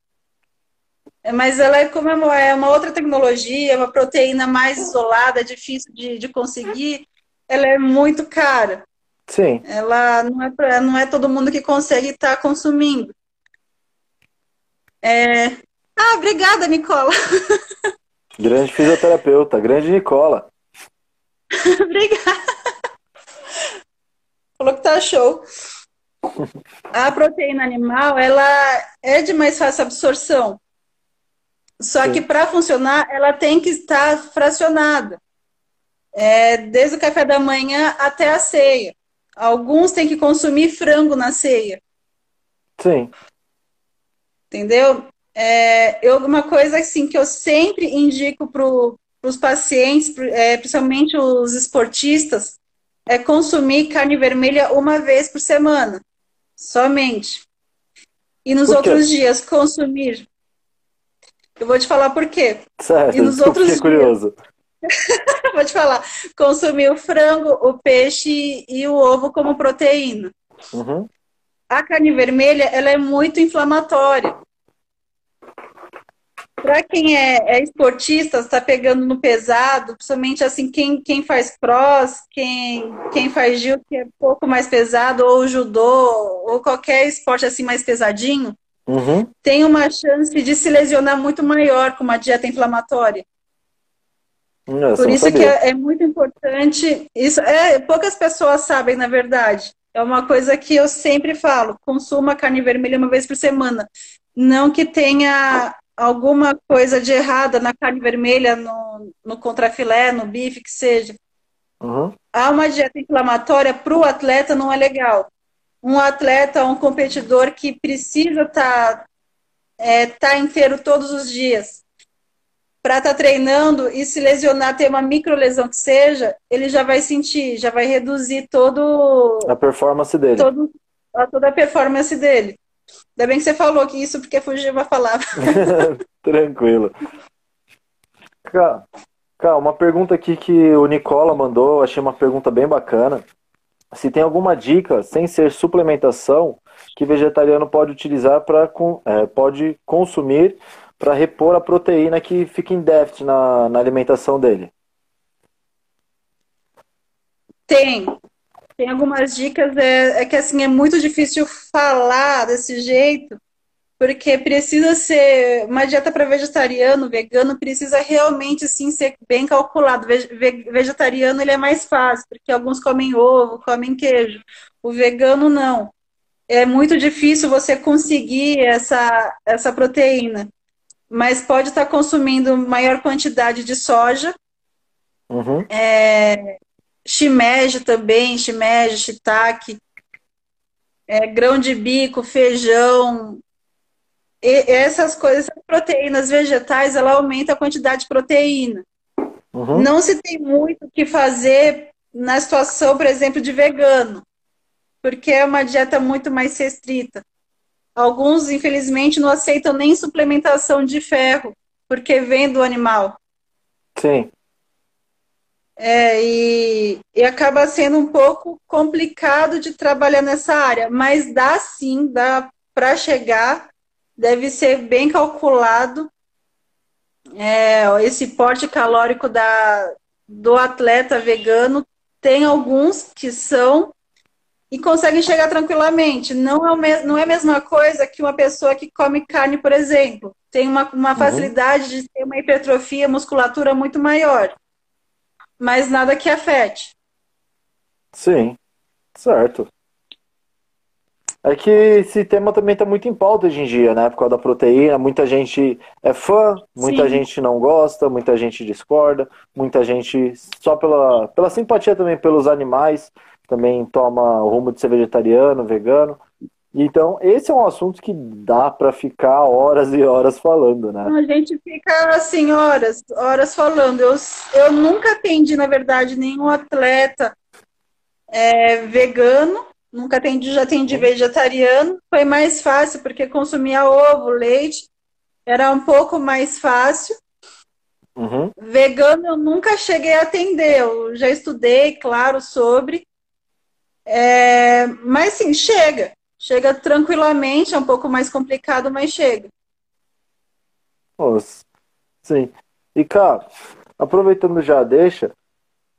É, mas ela é como é, é uma outra tecnologia, é uma proteína mais isolada, é difícil de, de conseguir. Ela é muito cara. Sim. Ela não é, pra, não é todo mundo que consegue estar tá consumindo. É... Ah, obrigada, Nicola. [laughs] Grande fisioterapeuta, grande Nicola. [laughs] Obrigada. Falou que tá show. [laughs] A proteína animal, ela é de mais fácil absorção. Só Sim. que para funcionar, ela tem que estar fracionada. É, desde o café da manhã até a ceia. Alguns têm que consumir frango na ceia. Sim. Entendeu? É, eu, uma coisa assim que eu sempre indico para os pacientes, é, principalmente os esportistas, é consumir carne vermelha uma vez por semana, somente. E nos outros dias consumir. Eu vou te falar por quê. Certo, e nos outros dias, curioso. [laughs] vou te falar. Consumir o frango, o peixe e o ovo como proteína. Uhum. A carne vermelha, ela é muito inflamatória. Para quem é, é, esportista, está pegando no pesado, principalmente assim, quem, quem faz cross, quem, quem faz gil, que é um pouco mais pesado, ou judô, ou qualquer esporte assim mais pesadinho, uhum. tem uma chance de se lesionar muito maior com uma dieta inflamatória. Nossa, Por isso que é, é, muito importante. Isso é poucas pessoas sabem, na verdade. É uma coisa que eu sempre falo: consuma carne vermelha uma vez por semana. Não que tenha alguma coisa de errada na carne vermelha, no, no contrafilé, no bife, que seja. Uhum. Há uma dieta inflamatória para o atleta não é legal. Um atleta, um competidor que precisa estar tá, é, tá inteiro todos os dias para estar tá treinando e se lesionar, ter uma micro lesão que seja, ele já vai sentir, já vai reduzir todo a performance dele. Todo, toda a performance dele. Ainda bem que você falou que isso porque fugiu uma palavra. [laughs] Tranquilo. Cara, uma pergunta aqui que o Nicola mandou, achei uma pergunta bem bacana. Se tem alguma dica, sem ser suplementação, que vegetariano pode utilizar para é, pode consumir para repor a proteína que fica em déficit na, na alimentação dele? Tem. Tem algumas dicas, é, é que assim, é muito difícil falar desse jeito, porque precisa ser uma dieta para vegetariano, vegano, precisa realmente sim ser bem calculado. Vegetariano ele é mais fácil, porque alguns comem ovo, comem queijo. O vegano não. É muito difícil você conseguir essa, essa proteína. Mas pode estar consumindo maior quantidade de soja. Uhum. É, shimeji também, shimeji, shiitake, é, grão de bico, feijão. E essas coisas, proteínas vegetais, ela aumenta a quantidade de proteína. Uhum. Não se tem muito o que fazer na situação, por exemplo, de vegano, porque é uma dieta muito mais restrita. Alguns, infelizmente, não aceitam nem suplementação de ferro, porque vem do animal. Sim. É, e, e acaba sendo um pouco complicado de trabalhar nessa área, mas dá sim, dá para chegar, deve ser bem calculado é, esse porte calórico da, do atleta vegano. Tem alguns que são e conseguem chegar tranquilamente. Não é, não é a mesma coisa que uma pessoa que come carne, por exemplo. Tem uma, uma uhum. facilidade de ter uma hipertrofia, musculatura muito maior. Mas nada que afete. Sim, certo. É que esse tema também está muito em pauta hoje em dia, né? Por causa da proteína. Muita gente é fã, muita Sim. gente não gosta, muita gente discorda, muita gente só pela, pela simpatia também pelos animais também toma o rumo de ser vegetariano, vegano. Então, esse é um assunto que dá para ficar horas e horas falando, né? A gente fica assim, horas, horas falando. Eu, eu nunca atendi, na verdade, nenhum atleta é, vegano, nunca atendi, já atendi vegetariano. Foi mais fácil, porque consumia ovo, leite, era um pouco mais fácil. Uhum. Vegano eu nunca cheguei a atender, eu já estudei, claro, sobre, é, mas sim, chega. Chega tranquilamente, é um pouco mais complicado, mas chega. Nossa, sim. E, cara, aproveitando já deixa,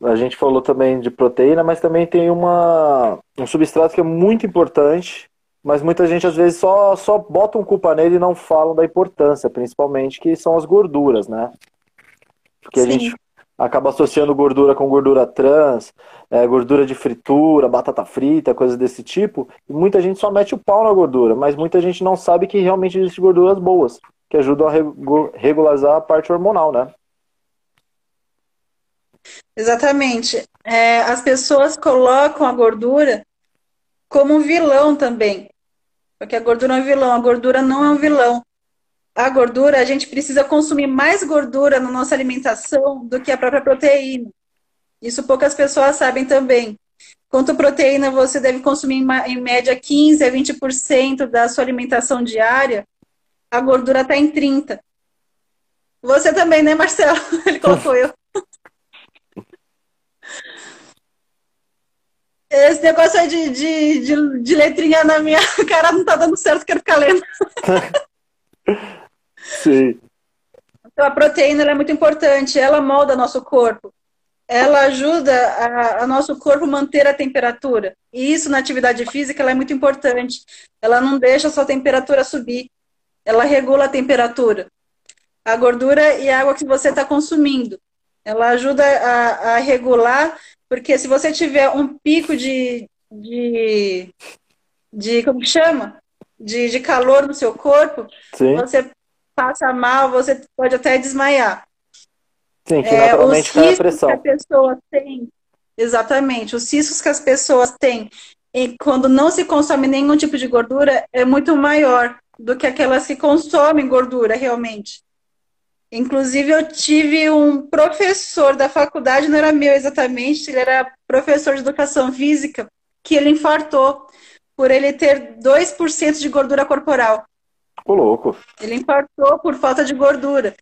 a gente falou também de proteína, mas também tem uma, um substrato que é muito importante, mas muita gente às vezes só, só bota um culpa nele e não falam da importância, principalmente, que são as gorduras, né? Porque Sim. a gente acaba associando gordura com gordura trans, é, gordura de fritura, batata frita, coisas desse tipo. E muita gente só mete o pau na gordura, mas muita gente não sabe que realmente existem gorduras boas, que ajudam a regularizar a parte hormonal, né? Exatamente. É, as pessoas colocam a gordura como um vilão também. Porque a gordura é um vilão. A gordura não é um vilão a gordura, a gente precisa consumir mais gordura na nossa alimentação do que a própria proteína. Isso poucas pessoas sabem também. Quanto proteína você deve consumir em média 15 a 20% da sua alimentação diária, a gordura está em 30%. Você também, né, Marcelo? [laughs] Ele colocou eu. Esse negócio aí de, de, de, de letrinha na minha [laughs] cara não tá dando certo, quero ficar lendo. [laughs] Sim. Então, a proteína é muito importante, ela molda nosso corpo. Ela ajuda a, a nosso corpo manter a temperatura. E isso na atividade física é muito importante. Ela não deixa a sua temperatura subir. Ela regula a temperatura. A gordura e a água que você está consumindo. Ela ajuda a, a regular, porque se você tiver um pico de, de, de como que chama? De, de calor no seu corpo, Sim. você passa mal, você pode até desmaiar. Sim, que é, naturalmente cai a pressão. Que a pessoa tem, exatamente, os riscos que as pessoas têm e quando não se consome nenhum tipo de gordura é muito maior do que aquelas que consomem gordura realmente. Inclusive, eu tive um professor da faculdade, não era meu exatamente, ele era professor de educação física, que ele infartou por ele ter 2% de gordura corporal. Ô, louco. Ele infartou por falta de gordura.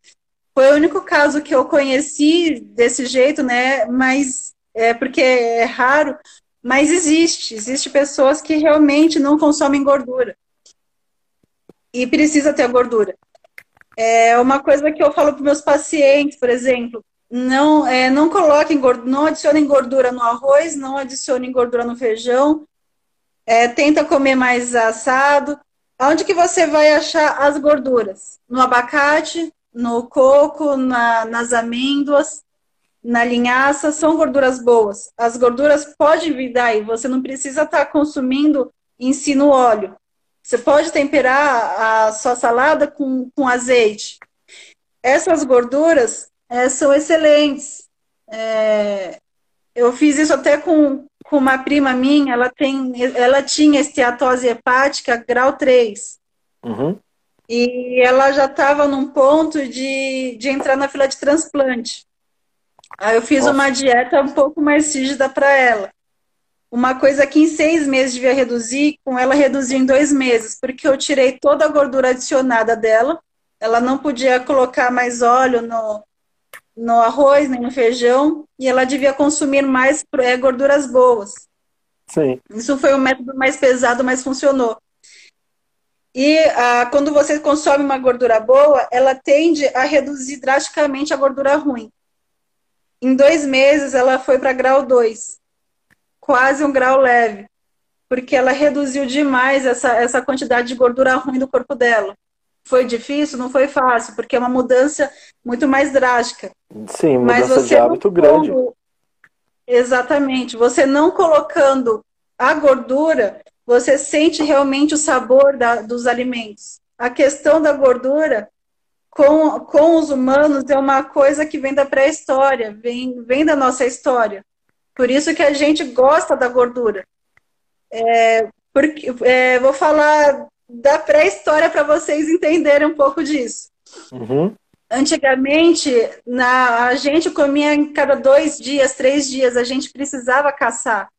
Foi o único caso que eu conheci desse jeito, né? Mas é porque é raro, mas existe. Existe pessoas que realmente não consomem gordura. E precisa ter gordura. É uma coisa que eu falo para meus pacientes, por exemplo, não, é, não coloquem gordura, não adicionem gordura no arroz, não adicionem gordura no feijão. É, tenta comer mais assado, Onde que você vai achar as gorduras? No abacate, no coco, na, nas amêndoas, na linhaça, são gorduras boas. As gorduras podem vir daí, você não precisa estar tá consumindo em si no óleo. Você pode temperar a sua salada com, com azeite. essas gorduras é, são excelentes. É, eu fiz isso até com, com uma prima minha, ela, tem, ela tinha esteatose hepática grau 3. Uhum. E ela já estava num ponto de, de entrar na fila de transplante. Aí eu fiz Nossa. uma dieta um pouco mais rígida para ela. Uma coisa que em seis meses devia reduzir, com ela reduziu em dois meses, porque eu tirei toda a gordura adicionada dela. Ela não podia colocar mais óleo no, no arroz nem no feijão, e ela devia consumir mais é, gorduras boas. Sim. Isso foi o método mais pesado, mas funcionou. E ah, quando você consome uma gordura boa, ela tende a reduzir drasticamente a gordura ruim. Em dois meses, ela foi para grau 2, quase um grau leve, porque ela reduziu demais essa, essa quantidade de gordura ruim do corpo dela. Foi difícil? Não foi fácil, porque é uma mudança muito mais drástica. Sim, mudança Mas você de hábito grande. Exatamente. Você não colocando a gordura, você sente realmente o sabor da, dos alimentos. A questão da gordura com, com os humanos é uma coisa que vem da pré-história, vem, vem da nossa história. Por isso que a gente gosta da gordura. É, porque, é, vou falar da pré-história para vocês entenderem um pouco disso. Uhum. Antigamente, na, a gente comia em cada dois dias, três dias, a gente precisava caçar.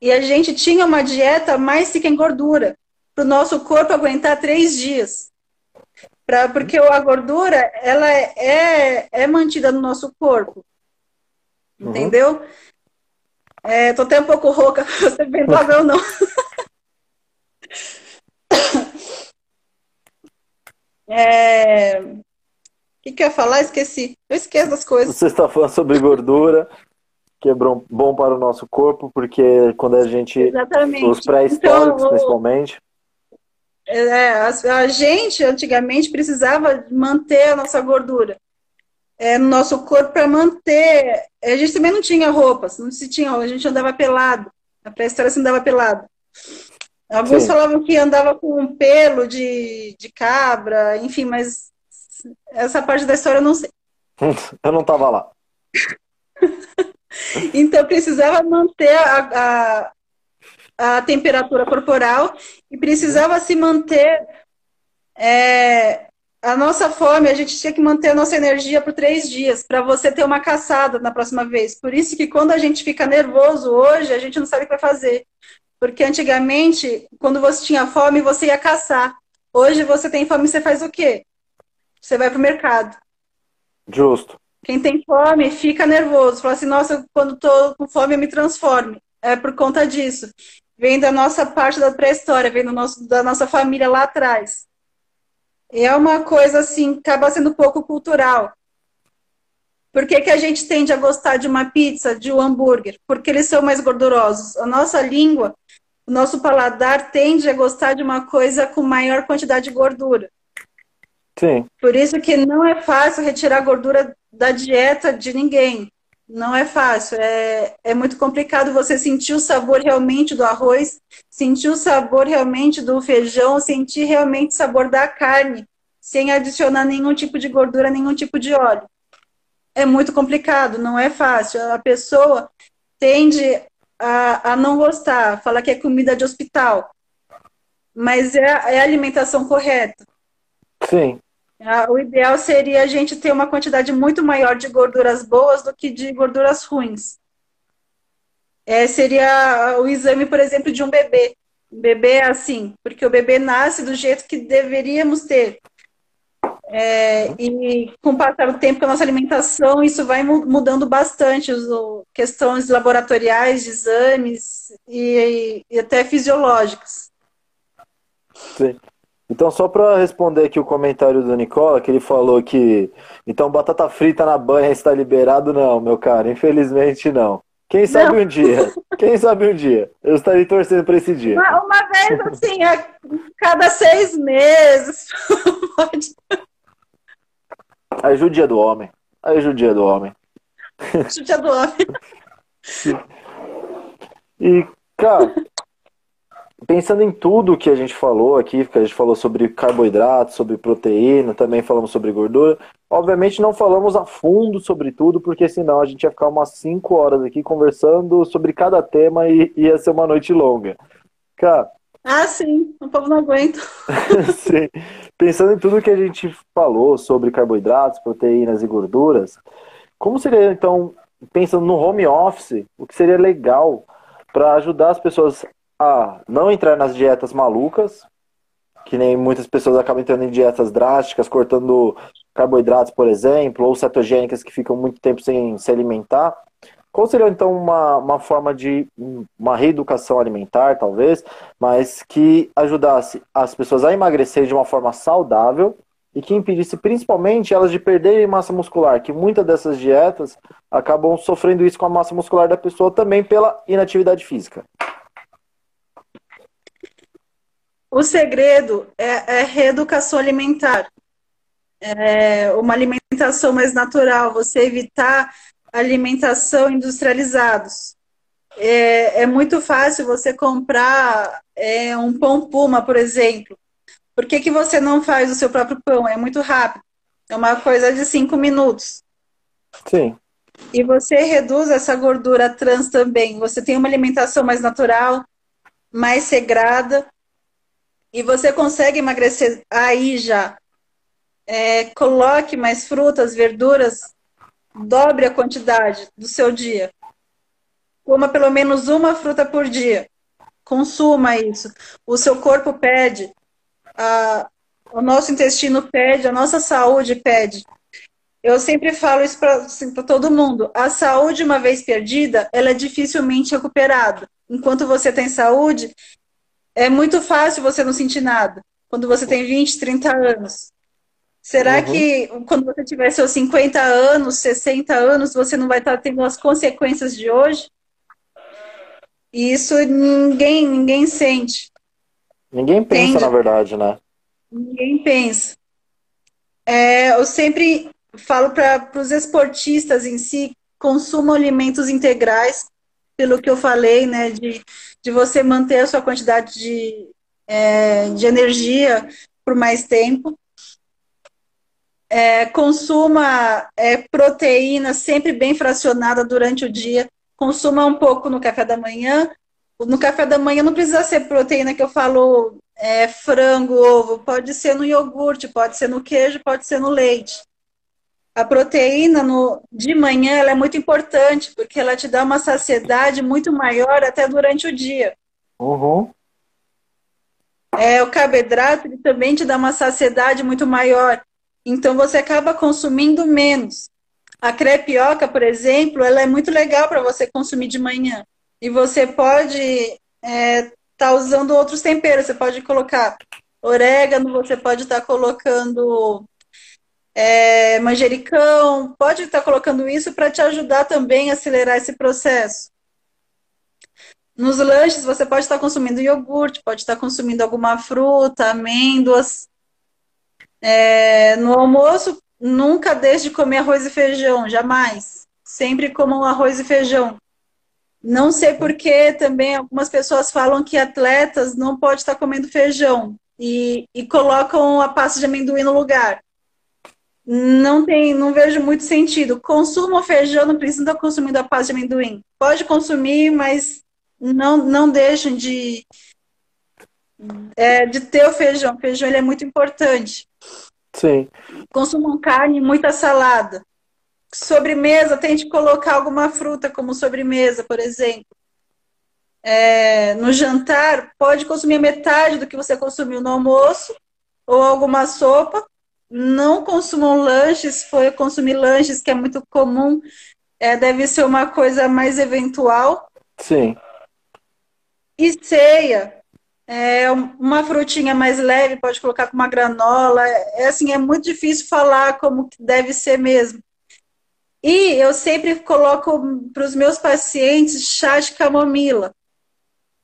E a gente tinha uma dieta mais rica em gordura, para o nosso corpo aguentar três dias. Pra, porque a gordura, ela é, é, é mantida no nosso corpo. Uhum. Entendeu? É, tô até um pouco rouca, [laughs] você bem logo ou não. [laughs] É... O que, que eu ia falar? Esqueci. Eu esqueço das coisas. Você está falando sobre gordura, que é bom para o nosso corpo, porque quando a gente. Exatamente. Os pré-históricos, então, principalmente. É, a, gente antigamente precisava manter a nossa gordura é, no nosso corpo para manter. A gente também não tinha roupas, não se tinha, a gente andava pelado. A pré-história se andava pelado. Alguns Sim. falavam que andava com um pelo de, de cabra, enfim, mas essa parte da história eu não sei. [laughs] Eu não estava lá. [laughs] então precisava manter a, a, a, temperatura corporal e precisava se manter é, a nossa fome, a gente tinha que manter a nossa energia por três dias para você ter uma caçada na próxima vez. Por isso que quando a gente fica nervoso hoje, a gente não sabe o que vai fazer. Porque antigamente, quando você tinha fome, você ia caçar. Hoje você tem fome, você faz o quê? Você vai pro mercado. Justo. Quem tem fome fica nervoso. Fala assim, nossa, quando tô com fome eu me transformo. É por conta disso. Vem da nossa parte da pré-história, vem do nosso, da nossa família lá atrás. E é uma coisa assim, acaba sendo um pouco cultural. Por que, que a gente tende a gostar de uma pizza, de um hambúrguer? Porque eles são mais gordurosos. A nossa língua o nosso paladar tende a gostar de uma coisa com maior quantidade de gordura. Sim. Por isso que não é fácil retirar gordura da dieta de ninguém. Não é fácil. É, é muito complicado você sentir o sabor realmente do arroz, sentir o sabor realmente do feijão, sentir realmente o sabor da carne, sem adicionar nenhum tipo de gordura, nenhum tipo de óleo. É muito complicado, não é fácil. A pessoa tende a, a não gostar, falar que é comida de hospital. Mas é, é a alimentação correta. Sim. O ideal seria a gente ter uma quantidade muito maior de gorduras boas do que de gorduras ruins. É, seria o exame, por exemplo, de um bebê. O bebê é assim, porque o bebê nasce do jeito que deveríamos ter. É, e com o passar do tempo com a nossa alimentação, isso vai mudando bastante, as questões laboratoriais, de exames e, e até fisiológicas. Sim. Então, só para responder aqui o comentário do Nicola, que ele falou que então batata frita na banha está liberado, não, meu cara, infelizmente não. Quem sabe não. um dia? Quem sabe um dia? Eu estarei torcendo para esse dia. Uma, uma vez, assim, a cada seis meses. [laughs] Pode. A judia do homem. A judia do homem. Judia do homem. [laughs] E, cara, pensando em tudo que a gente falou aqui, que a gente falou sobre carboidrato, sobre proteína, também falamos sobre gordura. Obviamente não falamos a fundo sobre tudo, porque senão a gente ia ficar umas 5 horas aqui conversando sobre cada tema e ia ser uma noite longa. Cara. Ah, sim, o povo não aguenta. [laughs] sim. Pensando em tudo que a gente falou sobre carboidratos, proteínas e gorduras, como seria então, pensando no home office, o que seria legal para ajudar as pessoas não entrar nas dietas malucas, que nem muitas pessoas acabam entrando em dietas drásticas, cortando carboidratos, por exemplo, ou cetogênicas que ficam muito tempo sem se alimentar. Qual seria então uma, uma forma de uma reeducação alimentar, talvez, mas que ajudasse as pessoas a emagrecer de uma forma saudável e que impedisse principalmente elas de perderem massa muscular, que muitas dessas dietas acabam sofrendo isso com a massa muscular da pessoa também pela inatividade física. O segredo é, é reeducação alimentar. É uma alimentação mais natural, você evitar alimentação industrializados. É, é muito fácil você comprar é, um pão puma, por exemplo. Por que, que você não faz o seu próprio pão? É muito rápido. É uma coisa de cinco minutos. Sim. E você reduz essa gordura trans também. Você tem uma alimentação mais natural, mais regrada, e você consegue emagrecer aí já. É, coloque mais frutas, verduras, dobre a quantidade do seu dia. Coma pelo menos uma fruta por dia. Consuma isso. O seu corpo pede, a, o nosso intestino pede, a nossa saúde pede. Eu sempre falo isso para assim, todo mundo. A saúde, uma vez perdida, ela é dificilmente recuperada. Enquanto você tem saúde, é muito fácil você não sentir nada quando você tem 20, 30 anos. Será uhum. que quando você tiver seus 50 anos, 60 anos, você não vai estar tendo as consequências de hoje? E isso ninguém, ninguém sente. Ninguém pensa, Entende? na verdade, né? Ninguém pensa. É, eu sempre falo para os esportistas em si, consumam alimentos integrais, pelo que eu falei, né, de de você manter a sua quantidade de, é, de energia por mais tempo. É, consuma é, proteína sempre bem fracionada durante o dia. Consuma um pouco no café da manhã. No café da manhã não precisa ser proteína que eu falo é, frango, ovo. Pode ser no iogurte, pode ser no queijo, pode ser no leite. A proteína no, de manhã ela é muito importante, porque ela te dá uma saciedade muito maior até durante o dia. Uhum. É, o carboidrato ele também te dá uma saciedade muito maior. Então você acaba consumindo menos. A crepioca, por exemplo, ela é muito legal para você consumir de manhã. E você pode estar é, tá usando outros temperos. Você pode colocar orégano, você pode estar tá colocando é, manjericão, pode estar colocando isso para te ajudar também a acelerar esse processo. Nos lanches, você pode estar consumindo iogurte, pode estar consumindo alguma fruta, amêndoas. É, no almoço, nunca deixe de comer arroz e feijão, jamais. Sempre comam arroz e feijão. Não sei por que também algumas pessoas falam que atletas não podem estar comendo feijão e, e colocam a pasta de amendoim no lugar não tem, não vejo muito sentido. Consuma feijão, não precisa estar consumindo a pasta de amendoim. Pode consumir, mas não, não deixem de, é, de ter o feijão. O feijão ele é muito importante. Sim. Consumam carne, muita salada. Sobremesa, tente colocar alguma fruta como sobremesa, por exemplo. É, no jantar, pode consumir metade do que você consumiu no almoço, ou alguma sopa, não consumam lanches, foi consumir lanches, que é muito comum, é, deve ser uma coisa mais eventual. Sim. E ceia, é, uma frutinha mais leve, pode colocar com uma granola. É assim, é muito difícil falar como deve ser mesmo. E eu sempre coloco para os meus pacientes chá de camomila.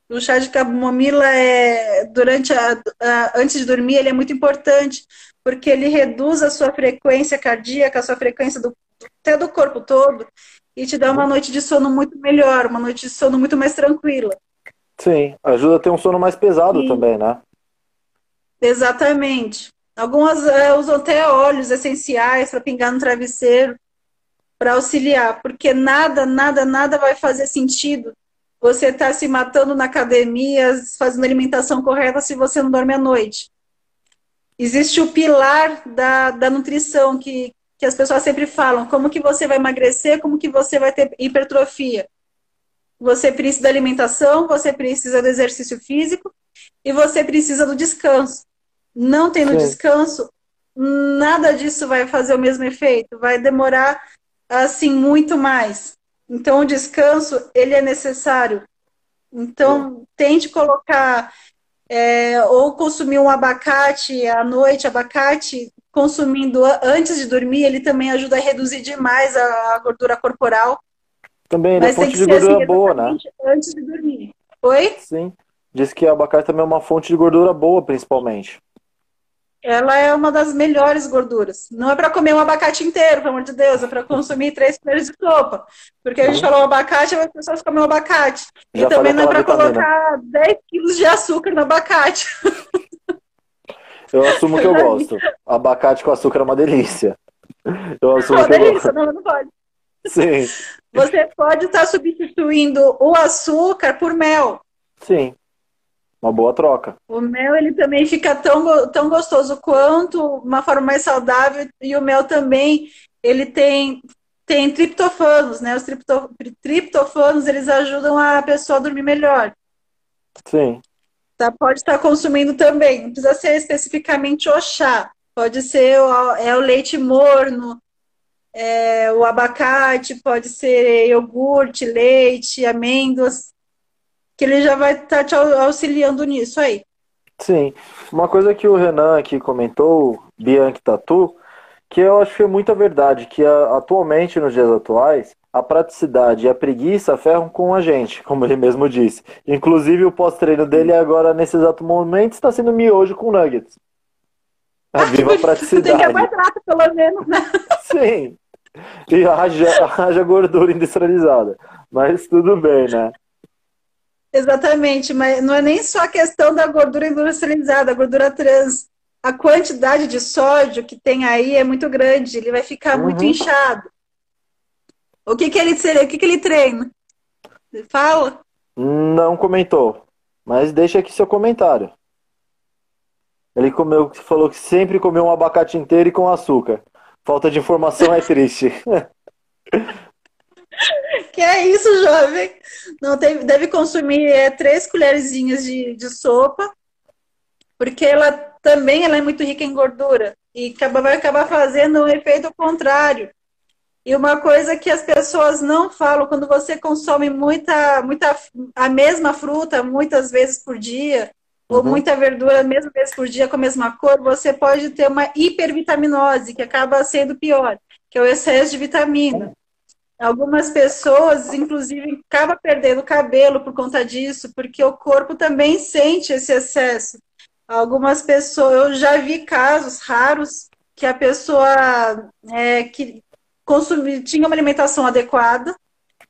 O chá de camomila é durante a, a, antes de dormir ele é muito importante porque ele reduz a sua frequência cardíaca, a sua frequência do, até do corpo todo, e te dá uma noite de sono muito melhor, uma noite de sono muito mais tranquila. Sim, ajuda a ter um sono mais pesado Sim. também, né? Exatamente. Algumas é, usam até óleos essenciais para pingar no travesseiro, para auxiliar, porque nada, nada, nada vai fazer sentido você estar tá se matando na academia, fazendo alimentação correta se você não dorme à noite. Existe o pilar da, da nutrição que, que as pessoas sempre falam, como que você vai emagrecer, como que você vai ter hipertrofia. Você precisa da alimentação, você precisa do exercício físico e você precisa do descanso. Não tendo Sim. descanso, nada disso vai fazer o mesmo efeito, vai demorar assim muito mais. Então o descanso ele é necessário. Então tente colocar é, ou consumir um abacate à noite, abacate consumindo antes de dormir, ele também ajuda a reduzir demais a gordura corporal. Também ele é fonte de gordura assim, boa, né? Antes de dormir. Oi? Sim. Diz que o abacate também é uma fonte de gordura boa, principalmente ela é uma das melhores gorduras. Não é para comer um abacate inteiro, pelo amor de Deus, é para consumir três colheres de sopa. Porque a gente uhum. falou abacate, as pessoas comem abacate. Já e também não é para colocar 10 quilos de açúcar no abacate. [laughs] Eu assumo que eu gosto. Abacate com açúcar é uma delícia. Eu assumo não, que delícia, eu gosto. não, não pode. Sim. Você pode estar substituindo o açúcar por mel. Sim. Uma boa troca. O mel ele também fica tão, tão gostoso quanto, uma forma mais saudável, e o mel também ele tem tem triptofanos, né? Os tripto, triptofanos eles ajudam a pessoa a dormir melhor. Sim. Tá, pode estar consumindo também, não precisa ser especificamente o chá. Pode ser o, é o leite morno, é, o abacate, pode ser iogurte, leite, amêndoas que ele já vai estar tá te auxiliando nisso aí. Sim. Uma coisa que o Renan aqui comentou, Bianchi Tatu, que eu acho que é muita verdade, que atualmente, nos dias atuais, a praticidade e a preguiça ferram com a gente, [laughs] como ele mesmo disse. Inclusive, o pós-treino dele agora, nesse exato momento, está sendo miojo com nuggets. A [laughs] viva praticidade. Tem que rápido, pelo menos, né? [laughs] Sim. E haja, haja gordura industrializada. Mas tudo bem, né? Exatamente, mas não é nem só a questão da gordura industrializada, a gordura trans. A quantidade de sódio que tem aí é muito grande, ele vai ficar uhum. muito inchado. O que, que ele o que, que ele treina? Fala? Não comentou, mas deixa aqui seu comentário. Ele comeu, falou que sempre comeu um abacate inteiro e com açúcar. Falta de informação é triste. [laughs] Que é isso, jovem? Não tem, deve consumir é, três colherzinhas de, de sopa, porque ela também ela é muito rica em gordura e acaba, vai acabar fazendo um efeito contrário. E uma coisa que as pessoas não falam, quando você consome muita, muita a mesma fruta muitas vezes por dia, uhum. ou muita verdura a mesma vez por dia com a mesma cor, você pode ter uma hipervitaminose, que acaba sendo pior, que é o excesso de vitamina. Algumas pessoas, inclusive, acabam perdendo cabelo por conta disso, porque o corpo também sente esse excesso. Algumas pessoas, eu já vi casos raros que a pessoa é, que consumia, tinha uma alimentação adequada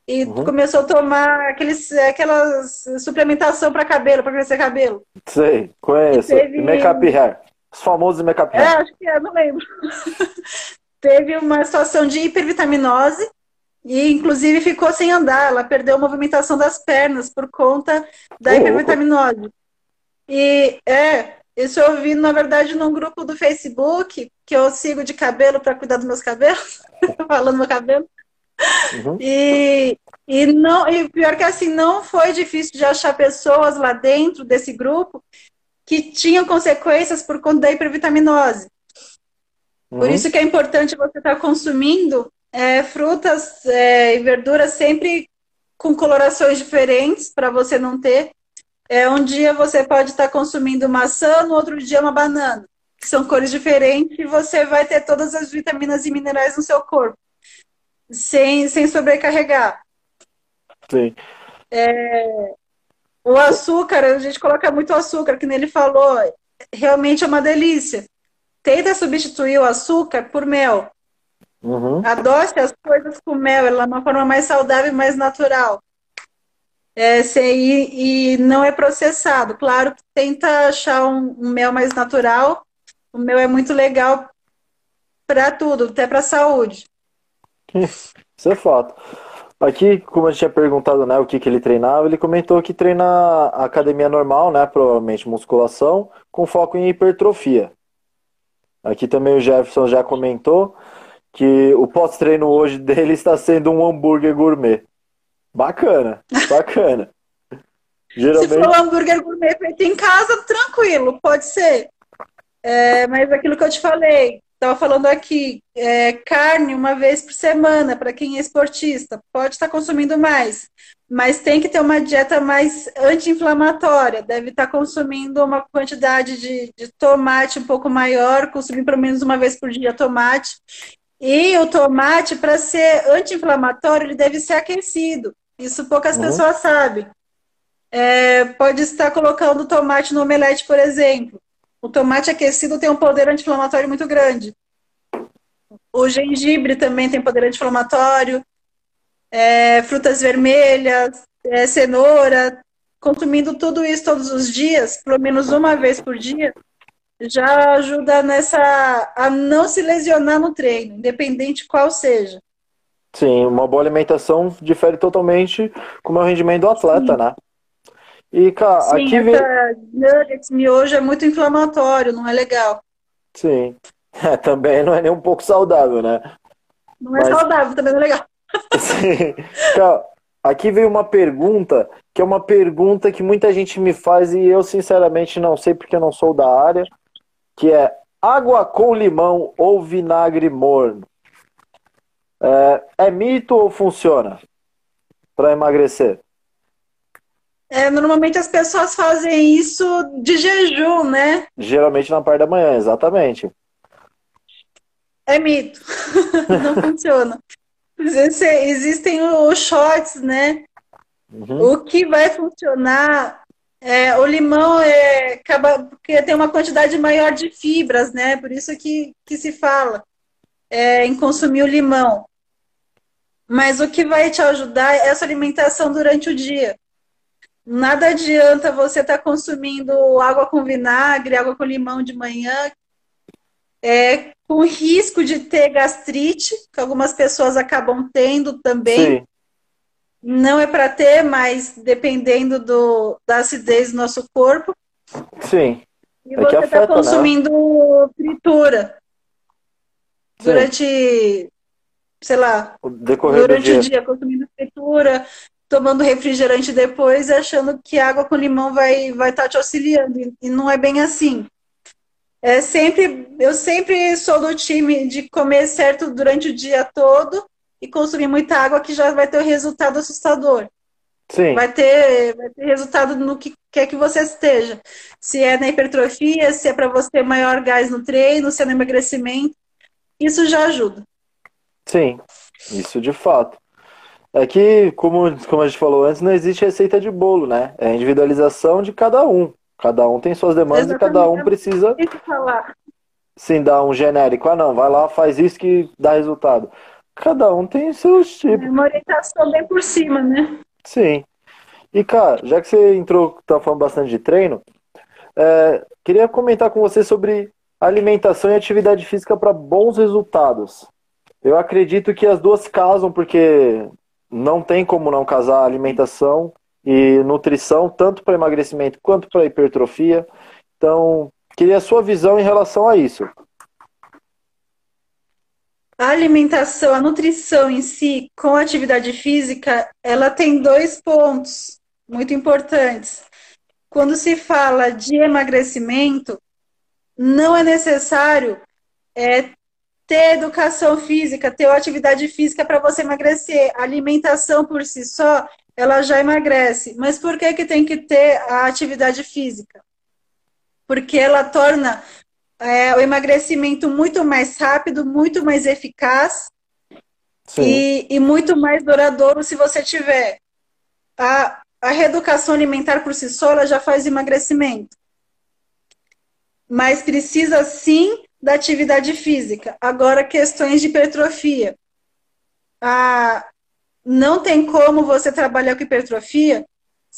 e uhum. começou a tomar aqueles, aquelas suplementação para cabelo, para crescer cabelo. Sei, conheço. Teve... Make-up hair. Os famosos make-up hair. É, acho que é, não lembro. [laughs] teve uma situação de hipervitaminose e, inclusive, ficou sem andar. Ela perdeu a movimentação das pernas por conta da oh, hipervitaminose. E, é, isso eu vi, na verdade, num grupo do Facebook, que eu sigo de cabelo para cuidar dos meus cabelos, [laughs] falando meu cabelo. Uhum. E, e, não, e pior que assim, não foi difícil de achar pessoas lá dentro desse grupo que tinham consequências por conta da hipervitaminose. Uhum. Por isso que é importante você estar tá consumindo é, frutas é, e verduras sempre com colorações diferentes para você não ter. É, um dia você pode estar consumindo maçã, no outro dia uma banana. São cores diferentes e você vai ter todas as vitaminas e minerais no seu corpo, sem, sem sobrecarregar. Sim. É, o açúcar, a gente coloca muito açúcar, que nele falou, realmente é uma delícia. Tenta substituir o açúcar por mel. Uhum. Adoce as coisas com mel, ela é uma forma mais saudável e mais natural. é, e, e não é processado. Claro que tenta achar um, um mel mais natural. O mel é muito legal para tudo, até para a saúde. [laughs] Isso é fato. Aqui, como a gente tinha perguntado, né, o que, que ele treinava, ele comentou que treina academia normal, né, provavelmente musculação, com foco em hipertrofia. Aqui também o Jefferson já comentou que o pós-treino hoje [laughs] dele está sendo um hambúrguer gourmet. Bacana, bacana. [laughs] Geralmente... Se for um hambúrguer gourmet feito em casa, tranquilo, pode ser. É, mas aquilo que eu te falei, estava falando aqui, é, carne uma vez por semana para quem é esportista, pode estar consumindo mais, mas tem que ter uma dieta mais anti-inflamatória, deve estar consumindo uma quantidade de, de tomate um pouco maior, consumir pelo menos uma vez por dia tomate. E o tomate, para ser anti-inflamatório, ele deve ser aquecido. Isso poucas uhum. pessoas sabem. É, pode estar colocando tomate no omelete, por exemplo. O tomate aquecido tem um poder anti-inflamatório muito grande. O gengibre também tem poder anti-inflamatório. É, frutas vermelhas, é, cenoura. Consumindo tudo isso todos os dias, pelo menos uma vez por dia, já ajuda nessa a não se lesionar no treino, independente qual seja. Sim, uma boa alimentação difere totalmente com o meu rendimento do atleta, Sim. né? E, cara, Sim, aqui vem. Nuggets, miojo é muito inflamatório, não é legal. Sim. [laughs] É, também não é nem um pouco saudável, né? Não é Mas... saudável, também não é legal. [laughs] Sim. Cara, aqui veio uma pergunta, que é uma pergunta que muita gente me faz e eu, sinceramente, não sei porque eu não sou da área, que é água com limão ou vinagre morno. É, é mito ou funciona para emagrecer? É, normalmente as pessoas fazem isso de jejum, né? Geralmente na parte da manhã, exatamente. É mito. [laughs] Não funciona. Existem os shots, né? Uhum. O que vai funcionar é, o limão é, acaba porque tem uma quantidade maior de fibras, né? Por isso que, que se fala é, em consumir o limão. Mas o que vai te ajudar é essa alimentação durante o dia. Nada adianta você estar tá consumindo água com vinagre, água com limão de manhã, é, com risco de ter gastrite, que algumas pessoas acabam tendo também. Sim. Não é para ter, mas dependendo do, da acidez do nosso corpo. Sim. E é você está né? consumindo né? fritura. Sim. Durante, sei lá, durante o dia consumindo fritura, tomando refrigerante depois, achando que água com limão vai vai estar tá te auxiliando e não é bem assim. É sempre, eu sempre sou do time de comer certo durante o dia todo e consumir muita água que já vai ter um resultado assustador. Sim. Vai ter, vai ter resultado no que quer que você esteja. Se é na hipertrofia, se é para você ter maior gás no treino, se é no emagrecimento, isso já ajuda. Sim, isso de fato. É que, como, como a gente falou antes, não existe receita de bolo, né? É a individualização de cada um. Cada um tem suas demandas Exatamente. e cada um precisa. Sim, dar um genérico. Ah, não, vai lá, faz isso que dá resultado. Cada um tem seus tipos. É uma orientação bem por cima, né? Sim. E, cara, já que você entrou, tá falando bastante de treino, é, queria comentar com você sobre alimentação e atividade física para bons resultados. Eu acredito que as duas casam, porque não tem como não casar alimentação e nutrição, tanto para emagrecimento quanto para hipertrofia. Então, queria a sua visão em relação a isso. A alimentação, a nutrição em si, com a atividade física, ela tem dois pontos muito importantes. Quando se fala de emagrecimento, não é necessário é, ter educação física, ter atividade física para você emagrecer. A alimentação por si só, ela já emagrece. Mas por que, que tem que ter a atividade física? Porque ela torna é, o emagrecimento muito mais rápido, muito mais eficaz e, e, muito mais duradouro se você tiver. A, a reeducação alimentar por si só, ela já faz emagrecimento. Mas precisa sim da atividade física. Agora, questões de hipertrofia. Ah, não tem como você trabalhar com hipertrofia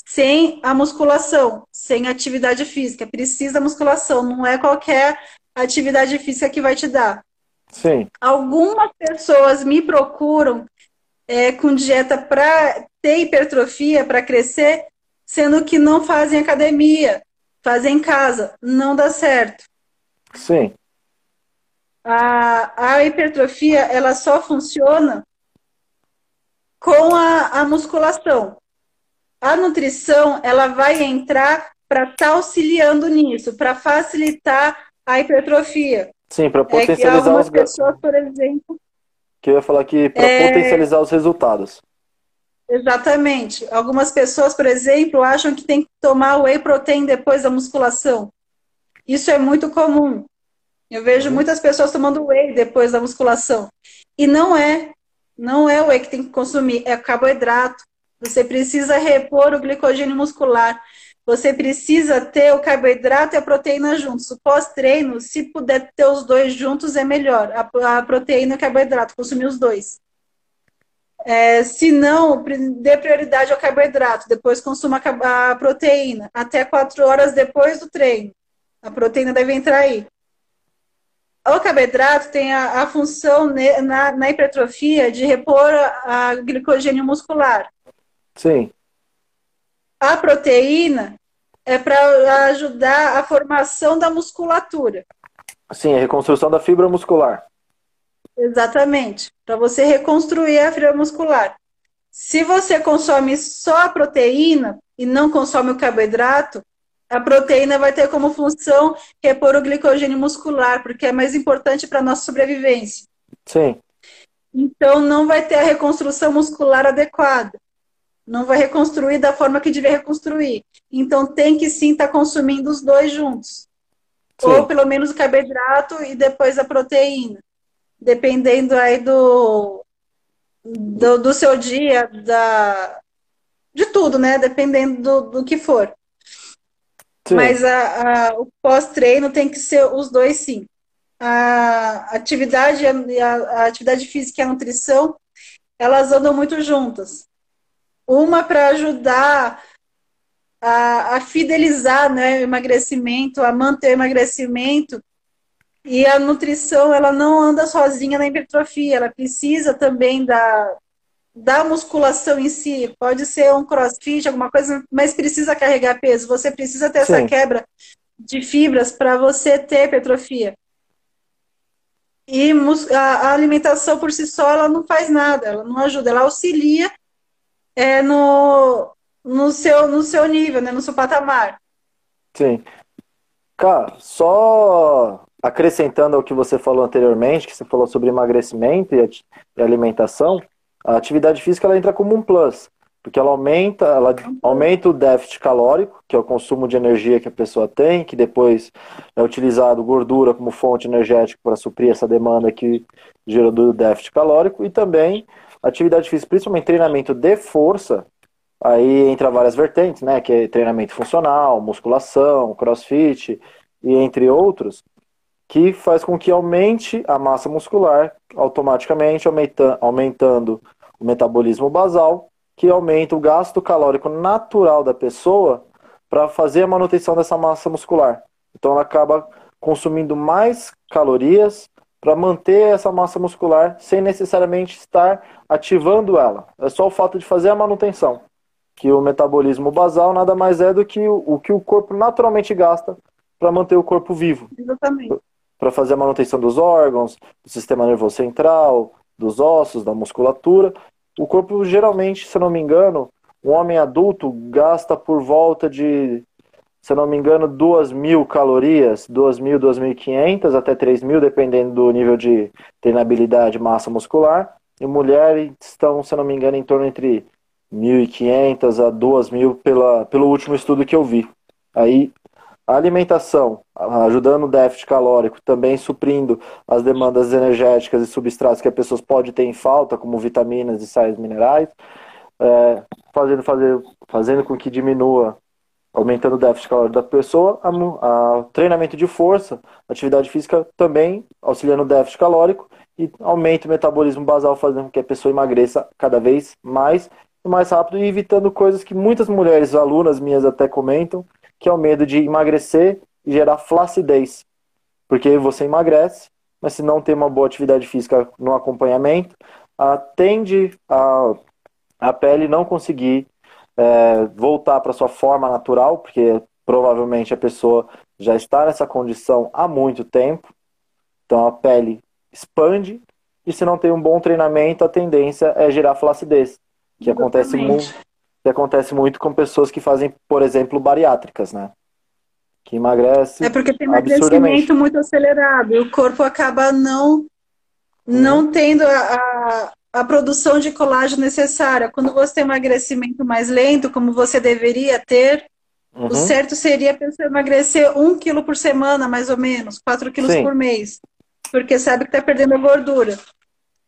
sem a musculação, sem atividade física. Precisa da musculação, não é qualquer atividade física que vai te dar. Sim. Algumas pessoas me procuram é, com dieta para ter hipertrofia, para crescer, sendo que não fazem academia, fazem em casa. Não dá certo. Sim. A, a hipertrofia, ela só funciona com a, a musculação. A nutrição, ela vai entrar para estar tá auxiliando nisso, para facilitar a hipertrofia. Sim, para potencializar é os pessoas, por exemplo, que eu ia falar aqui para é... potencializar os resultados. Exatamente. Algumas pessoas, por exemplo, acham que tem que tomar whey protein depois da musculação. Isso é muito comum. Eu vejo uhum. muitas pessoas tomando whey depois da musculação. E não é. Não é o whey que tem que consumir, é carboidrato. Você precisa repor o glicogênio muscular. Você precisa ter o carboidrato e a proteína juntos. O pós-treino, se puder ter os dois juntos, é melhor. A, a proteína e o carboidrato, consumir os dois. É, se não, dê prioridade ao carboidrato, depois consuma a proteína, até quatro horas depois do treino. A proteína deve entrar aí. O carboidrato tem a, a função na, na, hipertrofia de repor a, a glicogênio muscular. Sim. A proteína é para ajudar a formação da musculatura. Sim, a reconstrução da fibra muscular. Exatamente, para você reconstruir a fibra muscular. Se você consome só a proteína e não consome o carboidrato, a proteína vai ter como função repor o glicogênio muscular, porque é mais importante para a nossa sobrevivência. Sim. Então não vai ter a reconstrução muscular adequada não vai reconstruir da forma que devia reconstruir. Então tem que sim estar tá consumindo os dois juntos. Sim. Ou pelo menos o carboidrato e depois a proteína. Dependendo aí do, do, do seu dia, da, de tudo, né? Dependendo do, do que for. Sim. Mas a, a, o pós-treino tem que ser os dois sim. A atividade, a, a atividade física e a nutrição, elas andam muito juntas. Uma para ajudar a, a, fidelizar né, o emagrecimento, a manter o emagrecimento. E a nutrição, ela não anda sozinha na hipertrofia, ela precisa também da, da musculação em si. Pode ser um crossfit, alguma coisa, mas precisa carregar peso. Você precisa ter Sim. essa quebra de fibras para você ter hipertrofia. E a alimentação por si só, ela não faz nada, ela não ajuda, ela auxilia é, no, no, seu, no seu nível, né? no seu patamar. Sim. Cara, só acrescentando ao que você falou anteriormente, que você falou sobre emagrecimento e, alimentação, a atividade física ela entra como um plus, porque ela aumenta, ela aumenta o déficit calórico, que é o consumo de energia que a pessoa tem, que depois é utilizado gordura como fonte energética para suprir essa demanda que gerou do déficit calórico, e também Atividade física, principalmente treinamento de força, aí entra várias vertentes, né? Que é treinamento funcional, musculação, crossfit e entre outros, que faz com que aumente a massa muscular automaticamente, aumenta, aumentando o metabolismo basal, que aumenta o gasto calórico natural da pessoa para fazer a manutenção dessa massa muscular. Então ela acaba consumindo mais calorias para manter essa massa muscular sem necessariamente estar ativando ela. É só o fato de fazer a manutenção. Que o metabolismo basal nada mais é do que o, o que o corpo naturalmente gasta para manter o corpo vivo. Exatamente. Para fazer a manutenção dos órgãos, do sistema nervoso central, dos ossos, da musculatura. O corpo geralmente, se não me engano, um homem adulto gasta por volta de se eu não me engano, 2 mil calorias, 2 mil, 2.500 até 3 mil, dependendo do nível de treinabilidade massa muscular. E mulheres estão, se não me engano, em torno entre 1.500 a 2.000 pela, pelo último estudo que eu vi. Aí a alimentação, ajudando o déficit calórico, também suprindo as demandas energéticas e substratos que as pessoas podem ter em falta, como vitaminas e sais minerais, é, fazendo, fazer, fazendo com que diminua aumentando o déficit calórico da pessoa, a, a, treinamento de força, atividade física também auxiliando o déficit calórico e aumenta o metabolismo basal, fazendo com que a pessoa emagreça cada vez mais mais rápido e evitando coisas que muitas mulheres, alunas minhas até comentam, que é o medo de emagrecer e gerar flacidez. Porque você emagrece, mas se não tem uma boa atividade física no acompanhamento, a, tende a, a pele não conseguir é, voltar para sua forma natural, porque provavelmente a pessoa já está nessa condição há muito tempo. Então a pele expande e se não tem um bom treinamento, a tendência é gerar flacidez, que acontece muito, que acontece muito com pessoas que fazem, por exemplo, bariátricas, né? Que emagrece. É porque tem emagrecimento muito acelerado e o corpo acaba não não uhum. tendo a, a, a, produção de colágeno necessária. Quando você tem um emagrecimento mais lento, como você deveria ter, uhum. o certo seria a pessoa emagrecer um quilo por semana, mais ou menos, quatro quilos Sim. por mês porque sabe que está perdendo a gordura.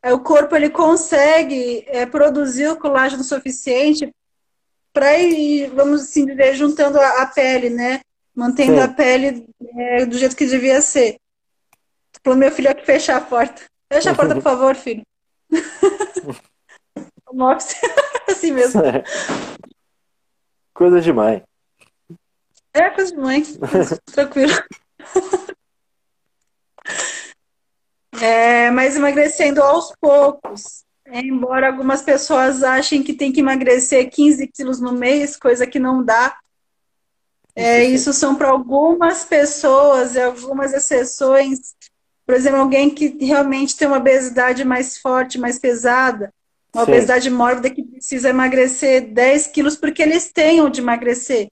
Aí o corpo ele consegue é, produzir o colágeno suficiente para ir, vamos assim dizer, juntando a, a pele, né? Mantendo Sim. a pele é, do jeito que devia ser. Falou meu filho aqui fechar a porta. Fecha a porta, por favor, filho. [laughs] office, [laughs] assim mesmo. É. Coisa de mãe. É, coisa de mãe. [laughs] Tranquilo. É, mas emagrecendo aos poucos. Embora algumas pessoas achem que tem que emagrecer 15 quilos no mês, coisa que não dá. É, isso são para algumas pessoas e algumas exceções. Por exemplo, alguém que realmente tem uma obesidade mais forte, mais pesada, uma Sim. obesidade mórbida que precisa emagrecer 10 quilos porque eles têm onde emagrecer.